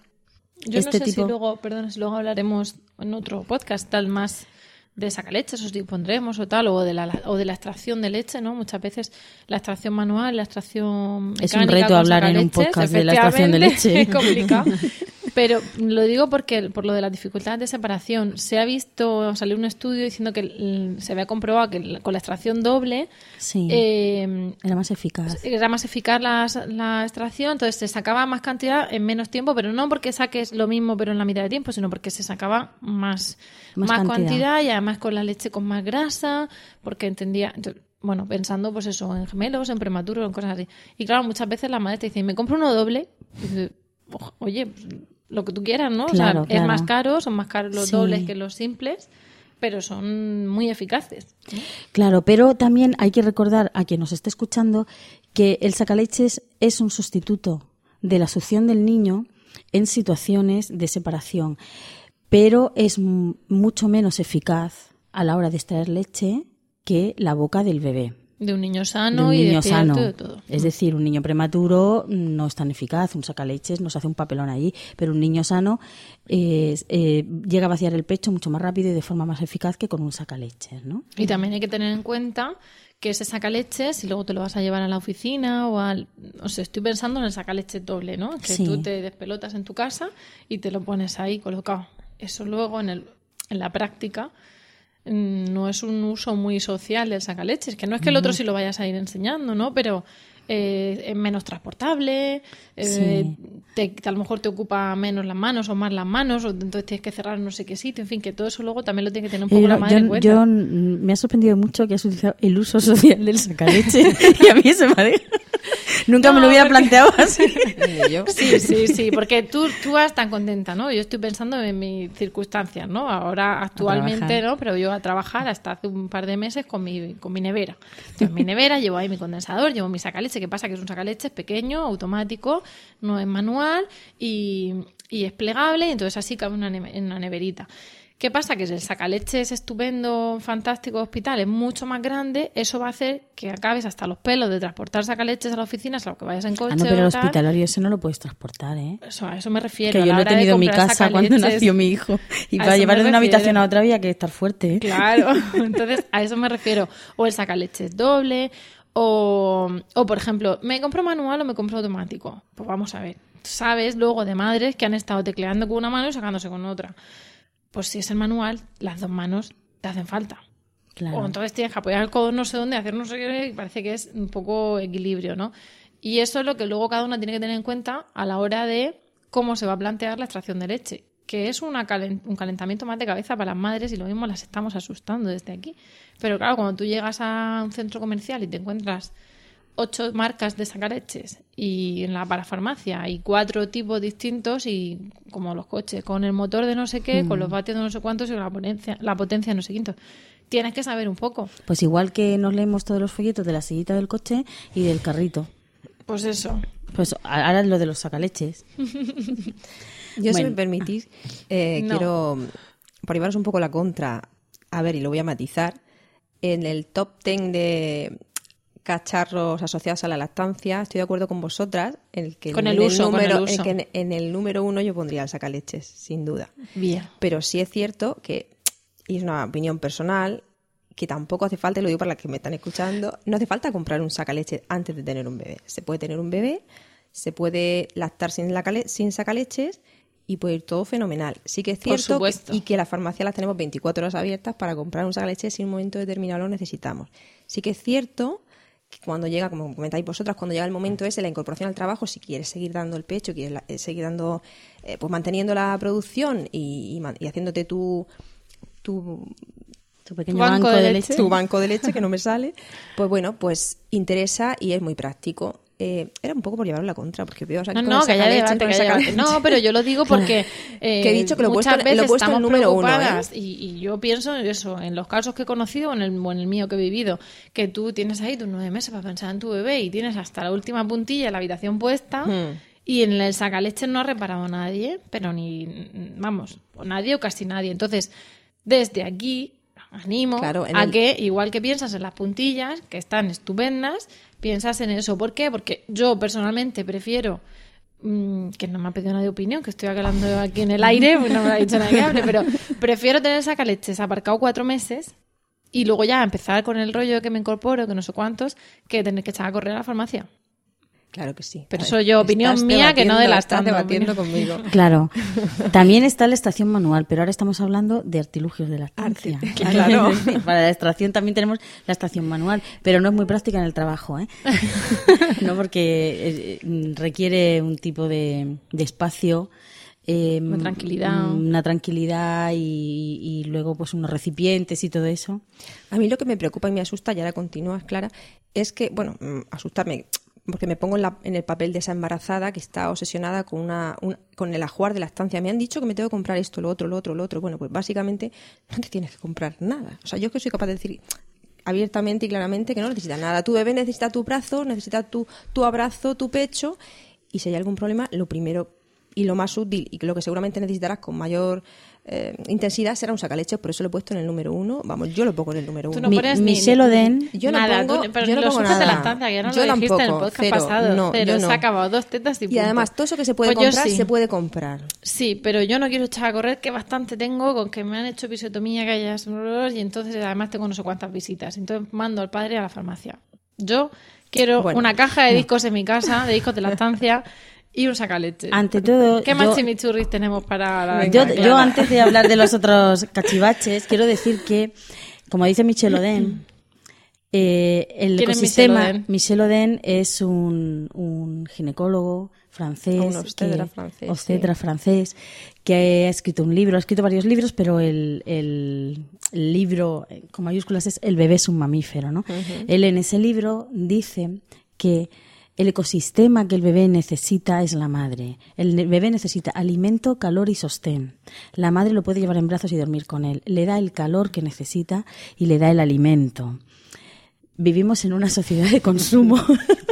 Yo este no sé tipo... si luego, perdón, si luego hablaremos en otro podcast tal más de sacaleches, os pondremos o tal, o de la o de la extracción de leche, ¿no? Muchas veces la extracción manual, la extracción Es un reto hablar en un podcast de la extracción de leche. Es complicado. Pero lo digo porque por lo de las dificultades de separación, se ha visto salir un estudio diciendo que se había comprobado que la- con la extracción doble Sí. eh, Era más eficaz. era más eficaz la, la extracción, entonces se sacaba más cantidad en menos tiempo, pero no porque saques lo mismo pero en la mitad de tiempo, sino porque se sacaba más, Más más, cantidad. cantidad y además con la leche con más grasa, porque entendía, entonces, bueno, pensando pues eso, en gemelos, en prematuros, en cosas así. Y claro, muchas veces las madres te dicen, me compro uno doble, y dices, "Ojo, oye, pues, lo que tú quieras, ¿no? Claro, o sea, claro. es más caro, son más caros los Sí. dobles que los simples, pero son muy eficaces. Claro, pero también hay que recordar a quien nos esté escuchando que el sacaleches es un sustituto de la succión del niño en situaciones de separación, pero es mucho menos eficaz a la hora de extraer leche que la boca del bebé. De un niño de sano un y sano. y de todo. Es decir, un niño prematuro no es tan eficaz, un sacaleches nos hace un papelón allí, pero un niño sano eh, eh, llega a vaciar el pecho mucho más rápido y de forma más eficaz que con un sacaleches, ¿no? Y también hay que tener en cuenta que ese sacaleches, si luego te lo vas a llevar a la oficina o al... O sea, estoy pensando en el sacaleches doble, ¿no? Que Sí. tú te despelotas en tu casa y te lo pones ahí colocado. Eso luego en, el, en la práctica no es un uso muy social del sacaleches, que no es que el otro sí lo vayas a ir enseñando, ¿no? Pero eh, es menos transportable, eh, te- a lo mejor te ocupa menos las manos o más las manos, o entonces tienes que cerrar no sé qué sitio, en fin, que todo eso luego también lo tiene que tener un poco la madre en yo, cuenta. yo, me ha sorprendido mucho que has utilizado el uso social del sacaleche y a mí se me ha, de- Nunca me lo No, hubiera porque- planteado así. Ni yo. Sí, sí, sí, porque tú, tú vas tan contenta, ¿no? Yo estoy pensando en mis circunstancias, ¿no? Ahora, actualmente. ¿no? Pero yo a trabajar hasta hace un par de meses con mi, con mi nevera. Entonces, mi nevera, llevo ahí mi condensador, llevo mi sacaleche, que pasa que es un sacaleche pequeño, automático, no es manual y, y es plegable, y entonces así cabe una en una neverita. ¿Qué pasa? Que si el sacaleche es estupendo, fantástico, hospital, es mucho más grande, eso va a hacer que acabes hasta los pelos de transportar sacaleches a la oficina, salvo que vayas en coche Ah, no, pero el hospitalario eso no lo puedes transportar, ¿eh? Eso, a eso me refiero. Que yo lo he tenido en mi casa cuando nació mi hijo. Y A para eso llevar me de una habitación a otra había que estar fuerte, ¿eh? Claro, entonces a eso me refiero. O el sacaleches doble, o, o por ejemplo, ¿me compro manual o me compro automático? Pues vamos a ver. Sabes luego de madres que han estado tecleando con una mano y sacándose con otra. Pues si es el manual, las dos manos te hacen falta. Claro. O entonces tienes que apoyar el codo no sé dónde, hacer no sé qué, y parece que es un poco equilibrio, ¿no? Y eso es lo que luego cada una tiene que tener en cuenta a la hora de cómo se va a plantear la extracción de leche, que es una calen- un calentamiento más de cabeza para las madres y lo mismo las estamos asustando desde aquí. Pero claro, cuando tú llegas a un centro comercial y te encuentras ocho marcas de sacaleches y en la parafarmacia y cuatro tipos distintos y como los coches, con el motor de no sé qué, con los vatios de no sé cuántos y la potencia, la potencia de no sé quinto. Tienes que saber un poco. Pues igual que nos leemos todos los folletos de la sillita del coche y del carrito. Pues eso. Pues ahora es lo de los sacaleches. Yo, si me permitís, eh, No. quiero, por llevaros un poco la contra, a ver, y lo voy a matizar, en el top 10 de cacharros asociados a la lactancia, estoy de acuerdo con vosotras, en el que Con en el uso, con el número, uso. en que en- en el número uno yo pondría el sacaleches, sin duda. Bien. Pero sí es cierto que, y es una opinión personal, que tampoco hace falta, y lo digo para las que me están escuchando, no hace falta comprar un sacaleche antes de tener un bebé. Se puede tener un bebé, se puede lactar sin, la cale- sin sacaleches y puede ir todo fenomenal. Sí que es cierto y que las farmacias las tenemos 24 horas abiertas para comprar un sacaleche si en un momento determinado lo necesitamos. Sí que es cierto cuando llega, como comentáis vosotras, cuando llega el momento ese, la incorporación al trabajo, si quieres seguir dando el pecho, quieres la- eh, seguir dando, eh, pues manteniendo la producción y, y haciéndote tu, tu, Tu pequeño Banco de leche. leche. tu banco de leche, que no me sale, pues bueno, pues interesa y es muy práctico. Eh, era un poco por llevarlo a la contra, porque veo o sea, No, no, que debate, haya. No, pero yo lo digo porque eh, Que he dicho que lo muchas puesto en- lo veces puesto estamos número uno, ¿eh? preocupadas y, y yo pienso en eso, en los casos que he conocido o en, el, o en el mío que he vivido, que tú tienes ahí tus nueve meses para pensar en tu bebé y tienes hasta la última puntilla la habitación puesta Hmm. y en el sacaleche no ha reparado nadie, pero ni, vamos, o nadie o casi nadie. Entonces, desde aquí animo Claro, a el- que, igual que piensas en las puntillas, que están estupendas, piensas en eso. ¿Por qué? Porque yo personalmente prefiero mm, que no me ha pedido nadie opinión, que estoy hablando aquí en el aire, pues no me lo ha dicho nadie que hable, pero prefiero tener sacaleches aparcado cuatro meses y luego ya empezar con el rollo de que me incorporo, que no sé cuántos, que tener que echar a correr a la farmacia. Claro que sí. Pero eso yo, opinión mía, que no de la Estás debatiendo opinión. conmigo. Claro. También está la estación manual, pero ahora estamos hablando de artilugios de lactancia. claro. Para la extracción también tenemos la estación manual, pero no es muy práctica en el trabajo, ¿eh? no porque eh, requiere un tipo de, de espacio. eh, Una tranquilidad. Una tranquilidad y, y luego pues unos recipientes y todo eso. A mí lo que me preocupa y me asusta, y ahora continúas, Clara, es que, bueno, mm, asustarme, porque me pongo en, la- en el papel de esa embarazada que está obsesionada con, una, un- con el ajuar de la estancia. Me han dicho que me tengo que comprar esto, lo otro, lo otro, lo otro. Bueno, pues básicamente no te tienes que comprar nada. O sea, yo es que soy capaz de decir abiertamente y claramente que no necesitas nada. Tu bebé necesita tu brazo, necesita tu, tu abrazo, tu pecho, y si hay algún problema, lo primero y lo más útil y lo que seguramente necesitarás con mayor eh, intensidad será un sacaleches, por eso lo he puesto en el número uno. Vamos, yo lo pongo en el número Tú uno. no Mi- pones ni- Michelle Oden- Yo no nada, pongo- tú- pero yo ni no pongo de nada. lactancia, que ya no Yo lo dijiste en el tampoco, podcast cero, pasado. no, Cero, yo se no. ha acabado dos tetas y Y punto. además, todo eso que se puede Pues comprar, sí. se puede comprar. Sí, pero yo no quiero echar a correr, que bastante tengo con que me han hecho episiotomía, que hayas y entonces además tengo no sé cuántas visitas. Entonces mando al padre a la farmacia. Yo quiero Bueno, una caja de discos en mi casa, de discos de lactancia y un sacaleche. Ante todo, ¿Qué yo- más chimichurris tenemos para la Yo, yo antes de hablar de los otros cachivaches, quiero decir que, como dice Michel Oden, eh, el ¿Quién es ecosistema, Michel Oden? Michel Oden es un, un ginecólogo francés, Un obstetra que- francés, obstetra sí. francés, que ha escrito un libro, ha escrito varios libros, pero el, el- el libro con mayúsculas es El bebé es un mamífero, ¿no? Él en ese libro dice que el ecosistema que el bebé necesita es la madre. El bebé necesita alimento, calor y sostén. La madre lo puede llevar en brazos y dormir con él. Le da el calor que necesita y le da el alimento. Vivimos en una sociedad de consumo.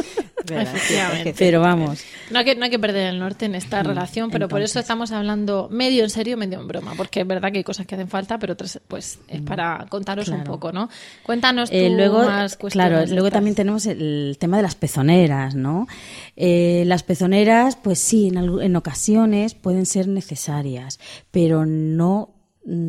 Pero vamos, No hay, que, no hay que perder el norte en esta relación, pero por eso estamos hablando medio en serio, medio en broma, porque es verdad que hay cosas que hacen falta, pero otras pues es para contaros un poco, ¿no? Cuéntanos tú Eh, luego, más cuestiones. claro, luego estas. también tenemos el tema de las pezoneras, ¿no? Eh, las pezoneras, pues sí, en, en ocasiones pueden ser necesarias, pero no mm,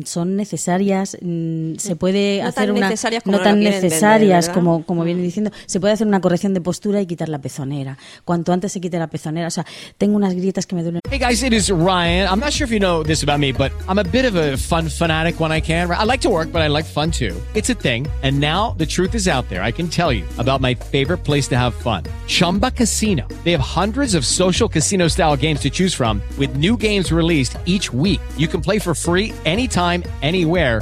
son necesarias, mm, se puede No hacer tan una necesarias como no tan vender, necesarias ¿verdad? como como viene diciendo, se puede hacer una corrección de postura y quitar la pezonera. Cuanto antes se quite la pezonera, o sea, tengo unas grietas que me duelen Hey guys, it is Ryan. I'm not sure if you know this about me, but I'm a bit of a fun fanatic when I can. I like to work, but I like fun too. It's a thing. And now the truth is out there. I can tell you about my favorite place to have fun. Chumba Casino. They have hundreds of social casino style games to choose from with new games released each week. You can play for free anytime, anywhere.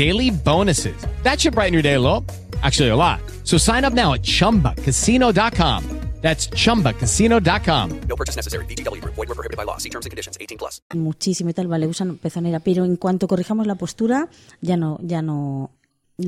daily bonuses. That should brighten your day a little. Actually, a lot. So sign up now at chumbacasino.com. That's chumbacasino.com. No purchase necessary. VGW Group. Void were prohibited by law. See terms and conditions. 18 plus. muchísimo y tal, vale, usan pezonera, pero en cuanto corrijamos la postura, ya no, ya no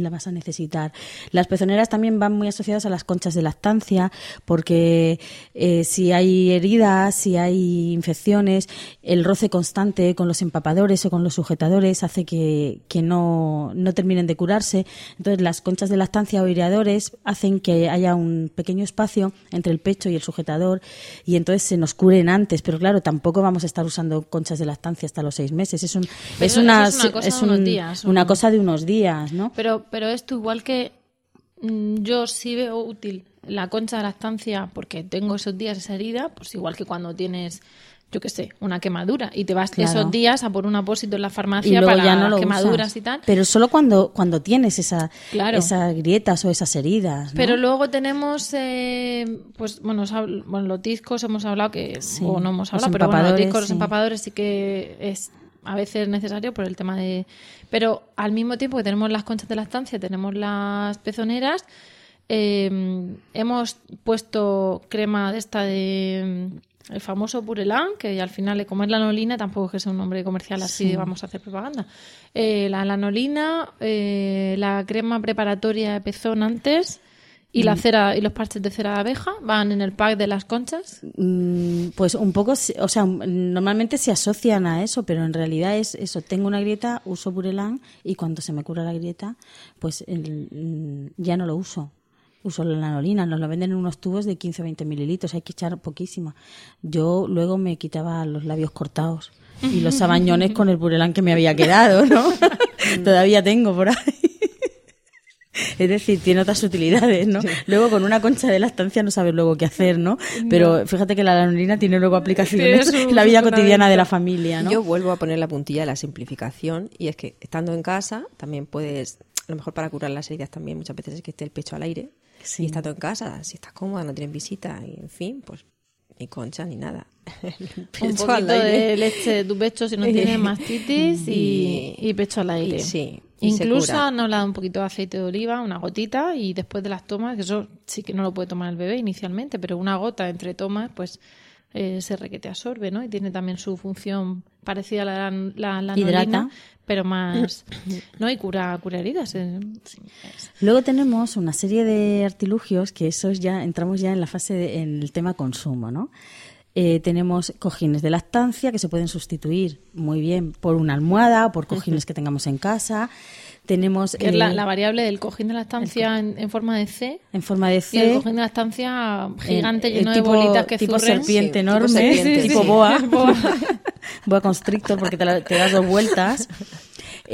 la vas a necesitar. Las pezoneras también van muy asociadas a las conchas de lactancia, porque eh, si hay heridas, si hay infecciones, el roce constante con los empapadores o con los sujetadores hace que, que no, no terminen de curarse. Entonces, las conchas de lactancia o aireadores hacen que haya un pequeño espacio entre el pecho y el sujetador y entonces se nos curen antes. Pero claro, tampoco vamos a estar usando conchas de lactancia hasta los seis meses. Es, un, es, una, es una cosa de unos días, una un- cosa de unos días, ¿no? Pero, pero esto igual que mm, yo sí veo útil la concha de lactancia porque tengo esos días esa herida, pues igual que cuando tienes, yo qué sé, una quemadura y te vas Claro. esos días a por un apósito en la farmacia para ya no lo quemaduras usas. y tal. Pero solo cuando, cuando tienes esa, Claro. esas grietas o esas heridas. ¿no? Pero luego tenemos, eh, pues bueno, bueno, los discos hemos hablado que, Sí, o no hemos los hablado, pero bueno, los discos, los sí. empapadores sí que es a veces necesario por el tema de... Pero al mismo tiempo que tenemos las conchas de lactancia, tenemos las pezoneras, eh, hemos puesto crema de esta de... mm, El famoso Purelán, que al final, como es lanolina, tampoco es que sea un nombre comercial así, vamos a hacer propaganda. Eh, la lanolina, eh, la crema preparatoria de pezón antes y Mm. la cera y los parches de cera de abeja van en el pack de las conchas. Mm, Pues un poco, o sea, normalmente se asocian a eso, pero en realidad es eso. Tengo una grieta, uso Burelán y cuando se me cura la grieta, pues el- mm, ya no lo uso. Uso la lanolina, nos lo venden en unos tubos de 15 o 20 mililitros, hay que echar poquísima. Yo luego me quitaba los labios cortados y los sabañones con el Burelán que me había quedado, ¿no? Todavía tengo por ahí. Es decir, tiene otras utilidades, ¿no? Luego con una concha de lactancia no sabes luego qué hacer, ¿no? Pero fíjate que la lanolina tiene luego aplicaciones en la vida cotidiana de la familia, ¿no? Yo vuelvo a poner la puntilla de la simplificación y es que estando en casa también puedes, a lo mejor para curar las heridas también muchas veces es que esté el pecho al aire Sí. y estando en casa, si estás cómoda, no tienes visita y en fin, pues ni concha ni nada. Un poquito al aire. de leche de tu pecho si no tienes mastitis y, Y- pecho al aire. y sí, Incluso nos da un poquito de aceite de oliva, una gotita, y después de las tomas, que eso sí que no lo puede tomar el bebé inicialmente, pero una gota entre tomas, pues eh, se requete absorbe, ¿no? Y tiene también su función parecida a la, la, la Hidrata. pero más, ¿no? Y cura, cura heridas. eh. Luego tenemos una serie de artilugios que esos ya entramos ya en la fase de- en el tema consumo, ¿no? Eh, tenemos cojines de lactancia que se pueden sustituir muy bien por una almohada o por cojines que tengamos en casa. Tenemos Que es la, eh, la variable del cojín de la estancia en, en forma de C. en forma de Y el C. cojín de la estancia gigante el- lleno tipo- de bolitas que tipo zurren. serpiente Sí, tipo enorme, serpiente, tipo sí. boa, boa constrictor porque te, la- te das dos vueltas.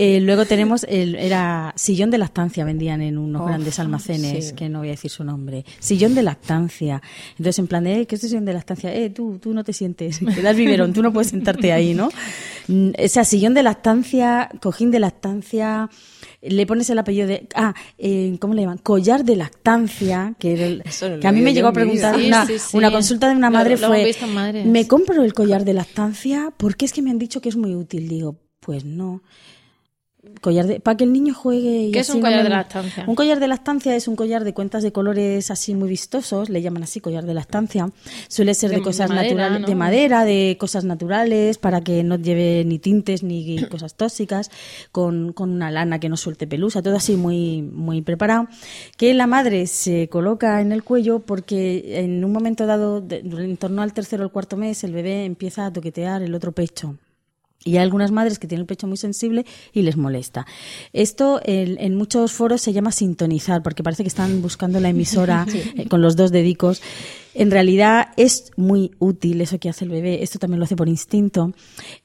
Eh, luego tenemos, el, era sillón de lactancia, vendían en unos grandes almacenes, sí. que no voy a decir su nombre. Sillón de lactancia. Entonces, en plan de, eh, ¿qué es sillón de lactancia? Eh, tú, tú no te sientes, que das biberón, tú no puedes sentarte ahí, ¿no? Mm, O sea, sillón de lactancia, cojín de lactancia, le pones el apellido de, ah, eh, ¿cómo le llaman? Collar de lactancia, que, era el- no lo que a mí me llegó a preguntar Sí, una, sí, sí. una consulta de una Lo- madre lo hemos fue. ¿me compro el collar de lactancia? Porque es que me han dicho que es muy útil. Digo, pues no. Collar de, para que el niño juegue y ¿Qué es un collar de lactancia? Un collar de lactancia es un collar de cuentas de colores así muy vistosos, le llaman así collar de lactancia. Suele ser de, De cosas naturales, ¿no? de madera, de cosas naturales, para que no lleve ni tintes ni cosas tóxicas, con, con una lana que no suelte pelusa, todo así muy, muy preparado. Que la madre se coloca en el cuello porque en un momento dado, de- en torno al tercero o el cuarto mes, el bebé empieza a toquetear el otro pecho. Y hay algunas madres que tienen el pecho muy sensible y les molesta. Esto en, en muchos foros se llama sintonizar, porque parece que están buscando la emisora eh, con los dos dedicos. En realidad es muy útil eso que hace el bebé. Esto también lo hace por instinto.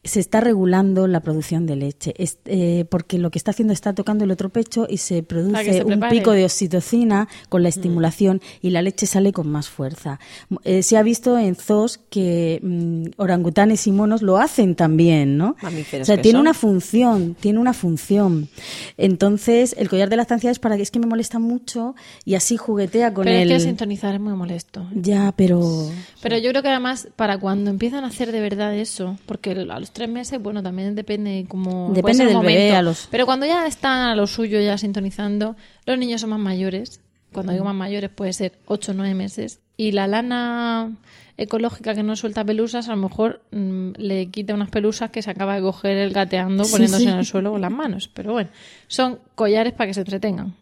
Se está regulando la producción de leche, Es- eh, porque lo que está haciendo está tocando el otro pecho y se produce se un pico de oxitocina con la estimulación y la leche sale con más fuerza. Eh, se ha visto en zoos que mm, orangutanes y monos lo hacen también, ¿no? O sea, tiene son. una función, tiene una función. Entonces, el collar de lactancia es para que es que me molesta mucho y así juguetea con Pero el es que sintonizar es muy molesto. Ya, pero Pero yo creo que además para cuando empiezan a hacer de verdad eso, porque a los tres meses, bueno, también depende como Depende del bebé, momento. a los- Pero cuando ya están a lo suyo ya sintonizando, los niños son más mayores. Cuando digo más mayores puede ser 8 o 9 meses. Y la lana ecológica que no suelta pelusas, a lo mejor mm, le quita unas pelusas que se acaba de coger el gateando Sí, poniéndose sí. en el suelo con las manos. Pero bueno, son collares para que se entretengan.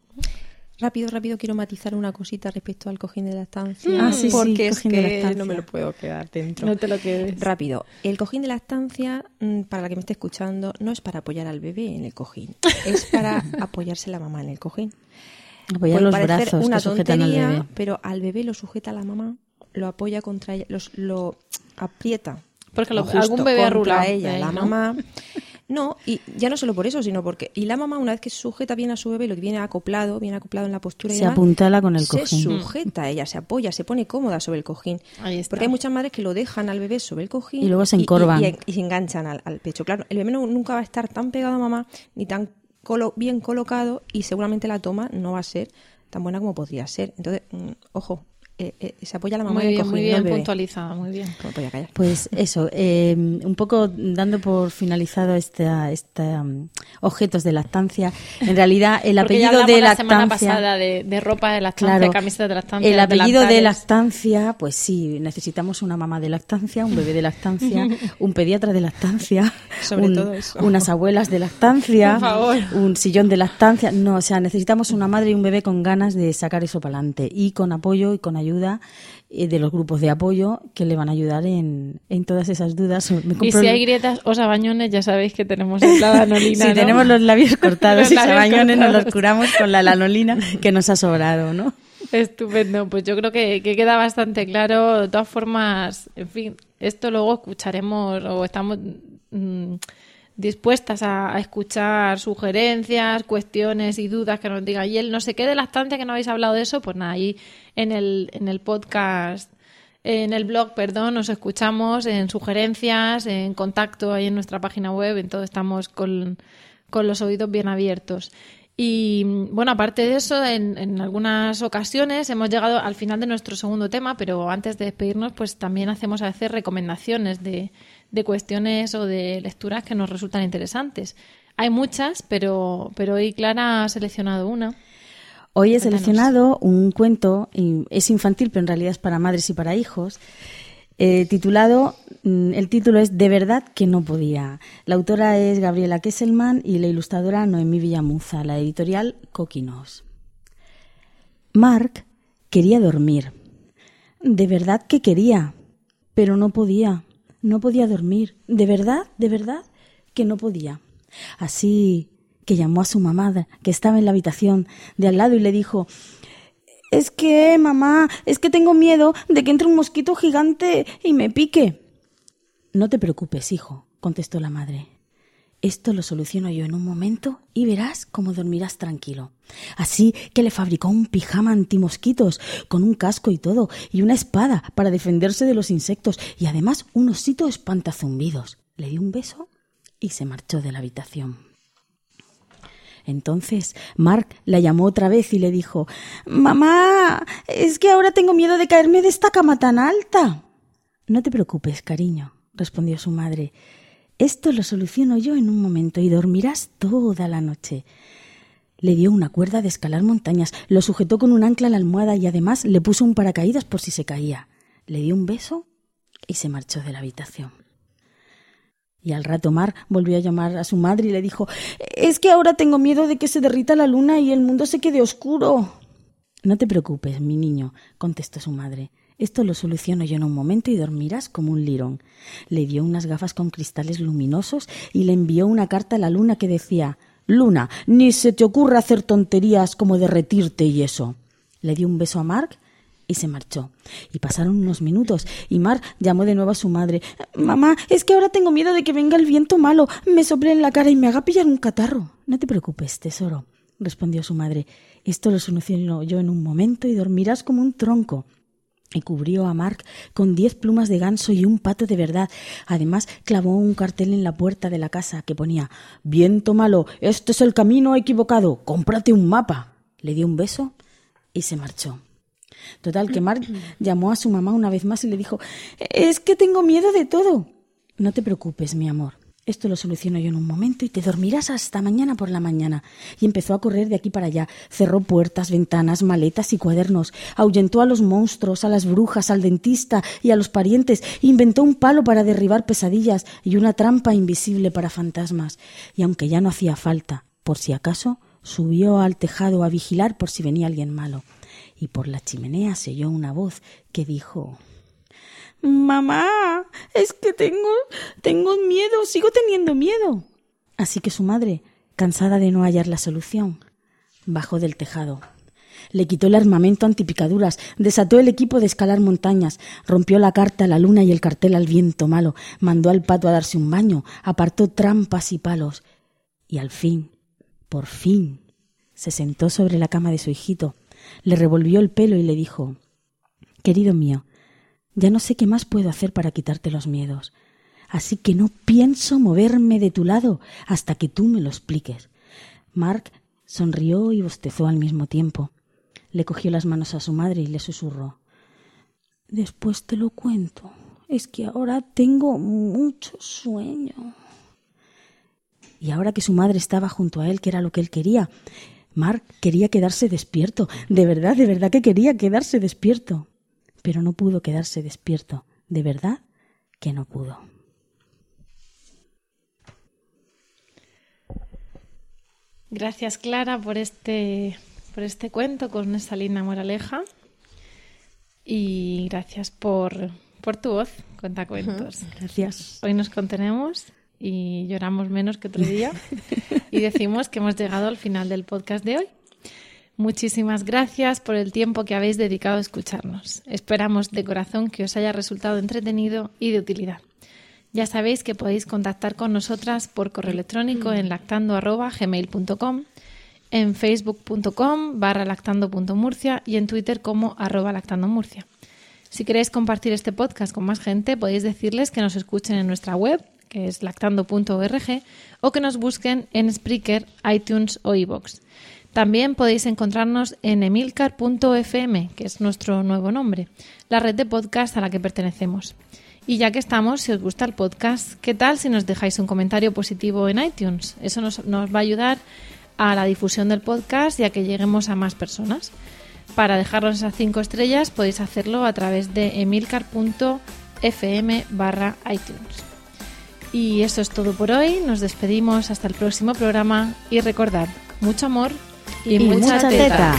Rápido, rápido, quiero matizar una cosita respecto al cojín de lactancia. Ah, sí, sí, porque es cojín de que no me lo puedo quedar dentro. No te lo quedes. Rápido, el cojín de lactancia, mm, para la que me esté escuchando, no es para apoyar al bebé en el cojín, es para apoyarse la mamá en el cojín. apoyar Puede los parecer brazos una que sujetan al tontería, bebé. pero al bebé lo sujeta la mamá, lo apoya contra ella, los- lo aprieta. Porque lo- justo algún bebé de ella, ahí, la ¿no? mamá. No, y ya no solo por eso, sino porque y la mamá una vez que sujeta bien a su bebé, lo que viene acoplado, viene acoplado en la postura y Se demás, apuntala con el se cojín. sujeta, ella se apoya, se pone cómoda sobre el cojín. Ahí está. Porque hay muchas madres que lo dejan al bebé sobre el cojín Y luego se y- y- encorvan. y, y se enganchan al, al pecho. Claro, el bebé no- nunca va a estar tan pegado a mamá ni tan colo- bien colocado y seguramente la toma no va a ser tan buena como podría ser. Entonces, mm, ojo, eh, eh, se apoya la mamá Muy en el bien, cojín, muy bien puntualizada, muy bien. Callar. Pues eso, eh, un poco dando por finalizado esta, esta um, objetos de lactancia. En realidad, el Porque ya apellido hablamos de la semana lactancia. pasada de, de ropa de lactancia, Claro, camisetas de lactancia. el apellido de lactancia, pues sí, necesitamos una mamá de lactancia, un bebé de lactancia, un pediatra de lactancia, Sobre un- todo eso. unas abuelas de lactancia, Por favor. un sillón de lactancia. No, o sea, necesitamos una madre y un bebé con ganas de sacar eso para adelante y con apoyo y con ayuda eh, de los grupos de apoyo que le van a ayudar en, en todas esas dudas. Me Y si hay grietas o sabañones, ya sabéis que tenemos la lanolina. Si ¿no? tenemos los labios cortados Los y labios sabañones, nos los curamos con la lanolina que nos ha sobrado, ¿no? Estupendo, pues yo creo que, que queda bastante claro. De todas formas, en fin, esto luego escucharemos o estamos mm, dispuestas a, a escuchar sugerencias, cuestiones y dudas que nos diga. Y el no sé qué de lactancia que no habéis hablado de eso, pues nada, ahí en el, en el podcast, en el blog, perdón, nos escuchamos en sugerencias, en contacto ahí en nuestra página web, en todo estamos con, con los oídos bien abiertos. Y bueno, aparte de eso, en, en algunas ocasiones hemos llegado al final de nuestro segundo tema, pero antes de despedirnos, pues también hacemos a veces recomendaciones de, de cuestiones o de lecturas que nos resultan interesantes. Hay muchas, pero, pero hoy Clara ha seleccionado una. Hoy he Cuéntanos. seleccionado un cuento, es infantil, pero en realidad es para madres y para hijos, eh, titulado, mm, el título es De verdad que no podía. La autora es Gabriela Kesselman y la ilustradora Noemí Villamuza, la editorial Coquinos. Mark quería dormir. De verdad que quería, pero no podía. No podía dormir. De verdad, de verdad que no podía. Así que llamó a su mamá, que estaba en la habitación de al lado, y le dijo Es que, mamá, es que tengo miedo de que entre un mosquito gigante y me pique. No te preocupes, hijo, contestó la madre. Esto lo soluciono yo en un momento y verás cómo dormirás tranquilo. Así que le fabricó un pijama antimosquitos, con un casco y todo, y una espada para defenderse de los insectos, y además un osito espantazumbidos. Le dio un beso y se marchó de la habitación. Entonces Mark la llamó otra vez y le dijo Mamá, es que ahora tengo miedo de caerme de esta cama tan alta. No te preocupes, cariño, respondió su madre. Esto lo soluciono yo en un momento y dormirás toda la noche. Le dio una cuerda de escalar montañas, lo sujetó con un ancla a la almohada y además le puso un paracaídas por si se caía. Le dio un beso y se marchó de la habitación. Y al rato Mar volvió a llamar a su madre y le dijo Es que ahora tengo miedo de que se derrita la luna y el mundo se quede oscuro. No te preocupes, mi niño, contestó su madre. Esto lo soluciono yo en un momento y dormirás como un lirón. Le dio unas gafas con cristales luminosos y le envió una carta a la luna que decía Luna, ni se te ocurra hacer tonterías como derretirte y eso. Le dio un beso a Mark y se marchó. Y pasaron unos minutos y Mark llamó de nuevo a su madre. Mamá, es que ahora tengo miedo de que venga el viento malo, me sople en la cara y me haga pillar un catarro. No te preocupes, tesoro, respondió su madre. Esto lo soluciono yo en un momento y dormirás como un tronco y cubrió a Mark con diez plumas de ganso y un pato de verdad. Además, clavó un cartel en la puerta de la casa que ponía Viento malo, este es el camino equivocado, cómprate un mapa. Le dio un beso y se marchó. Total, que Mark llamó a su mamá una vez más y le dijo Es que tengo miedo de todo. No te preocupes, mi amor. Esto lo soluciono yo en un momento y te dormirás hasta mañana por la mañana. Y empezó a correr de aquí para allá. Cerró puertas, ventanas, maletas y cuadernos. Ahuyentó a los monstruos, a las brujas, al dentista y a los parientes. Inventó un palo para derribar pesadillas y una trampa invisible para fantasmas. Y aunque ya no hacía falta, por si acaso, subió al tejado a vigilar por si venía alguien malo. Y por la chimenea se oyó una voz que dijo Mamá, es que tengo, tengo miedo, sigo teniendo miedo. Así que su madre, cansada de no hallar la solución, bajó del tejado. Le quitó el armamento antipicaduras, desató el equipo de escalar montañas, rompió la carta a la luna y el cartel al viento malo, mandó al pato a darse un baño, apartó trampas y palos, y al fin, por fin, se sentó sobre la cama de su hijito, le revolvió el pelo y le dijo Querido mío, ya no sé qué más puedo hacer para quitarte los miedos. Así que no pienso moverme de tu lado hasta que tú me lo expliques. Mark sonrió y bostezó al mismo tiempo. Le cogió las manos a su madre y le susurró Después te lo cuento. Es que ahora tengo mucho sueño. Y ahora que su madre estaba junto a él, que era lo que él quería, Mark quería quedarse despierto. De verdad, de verdad que quería quedarse despierto pero no pudo quedarse despierto. De verdad que no pudo. Gracias, Clara, por este, por este cuento con esa linda moraleja. Y gracias por, por tu voz, cuenta cuentos. Gracias. Hoy nos contenemos y lloramos menos que otro día y decimos que hemos llegado al final del podcast de hoy. Muchísimas gracias por el tiempo que habéis dedicado a escucharnos. Esperamos de corazón que os haya resultado entretenido y de utilidad. Ya sabéis que podéis contactar con nosotras por correo electrónico en lactando.gmail.com, en facebook.com barra lactando.murcia y en Twitter como arroba lactandomurcia. Si queréis compartir este podcast con más gente, podéis decirles que nos escuchen en nuestra web, que es lactando.org, o que nos busquen en Spreaker, iTunes o iVoox. También podéis encontrarnos en emilcar.fm, que es nuestro nuevo nombre, la red de podcast a la que pertenecemos. Y ya que estamos, si os gusta el podcast, ¿qué tal si nos dejáis un comentario positivo en iTunes? Eso nos, va a ayudar a la difusión del podcast y a que lleguemos a más personas. Para dejarnos esas cinco estrellas podéis hacerlo a través de emilcar.fm barra iTunes. Y eso es todo por hoy. Nos despedimos hasta el próximo programa y recordad, mucho amor y, mucha, teta.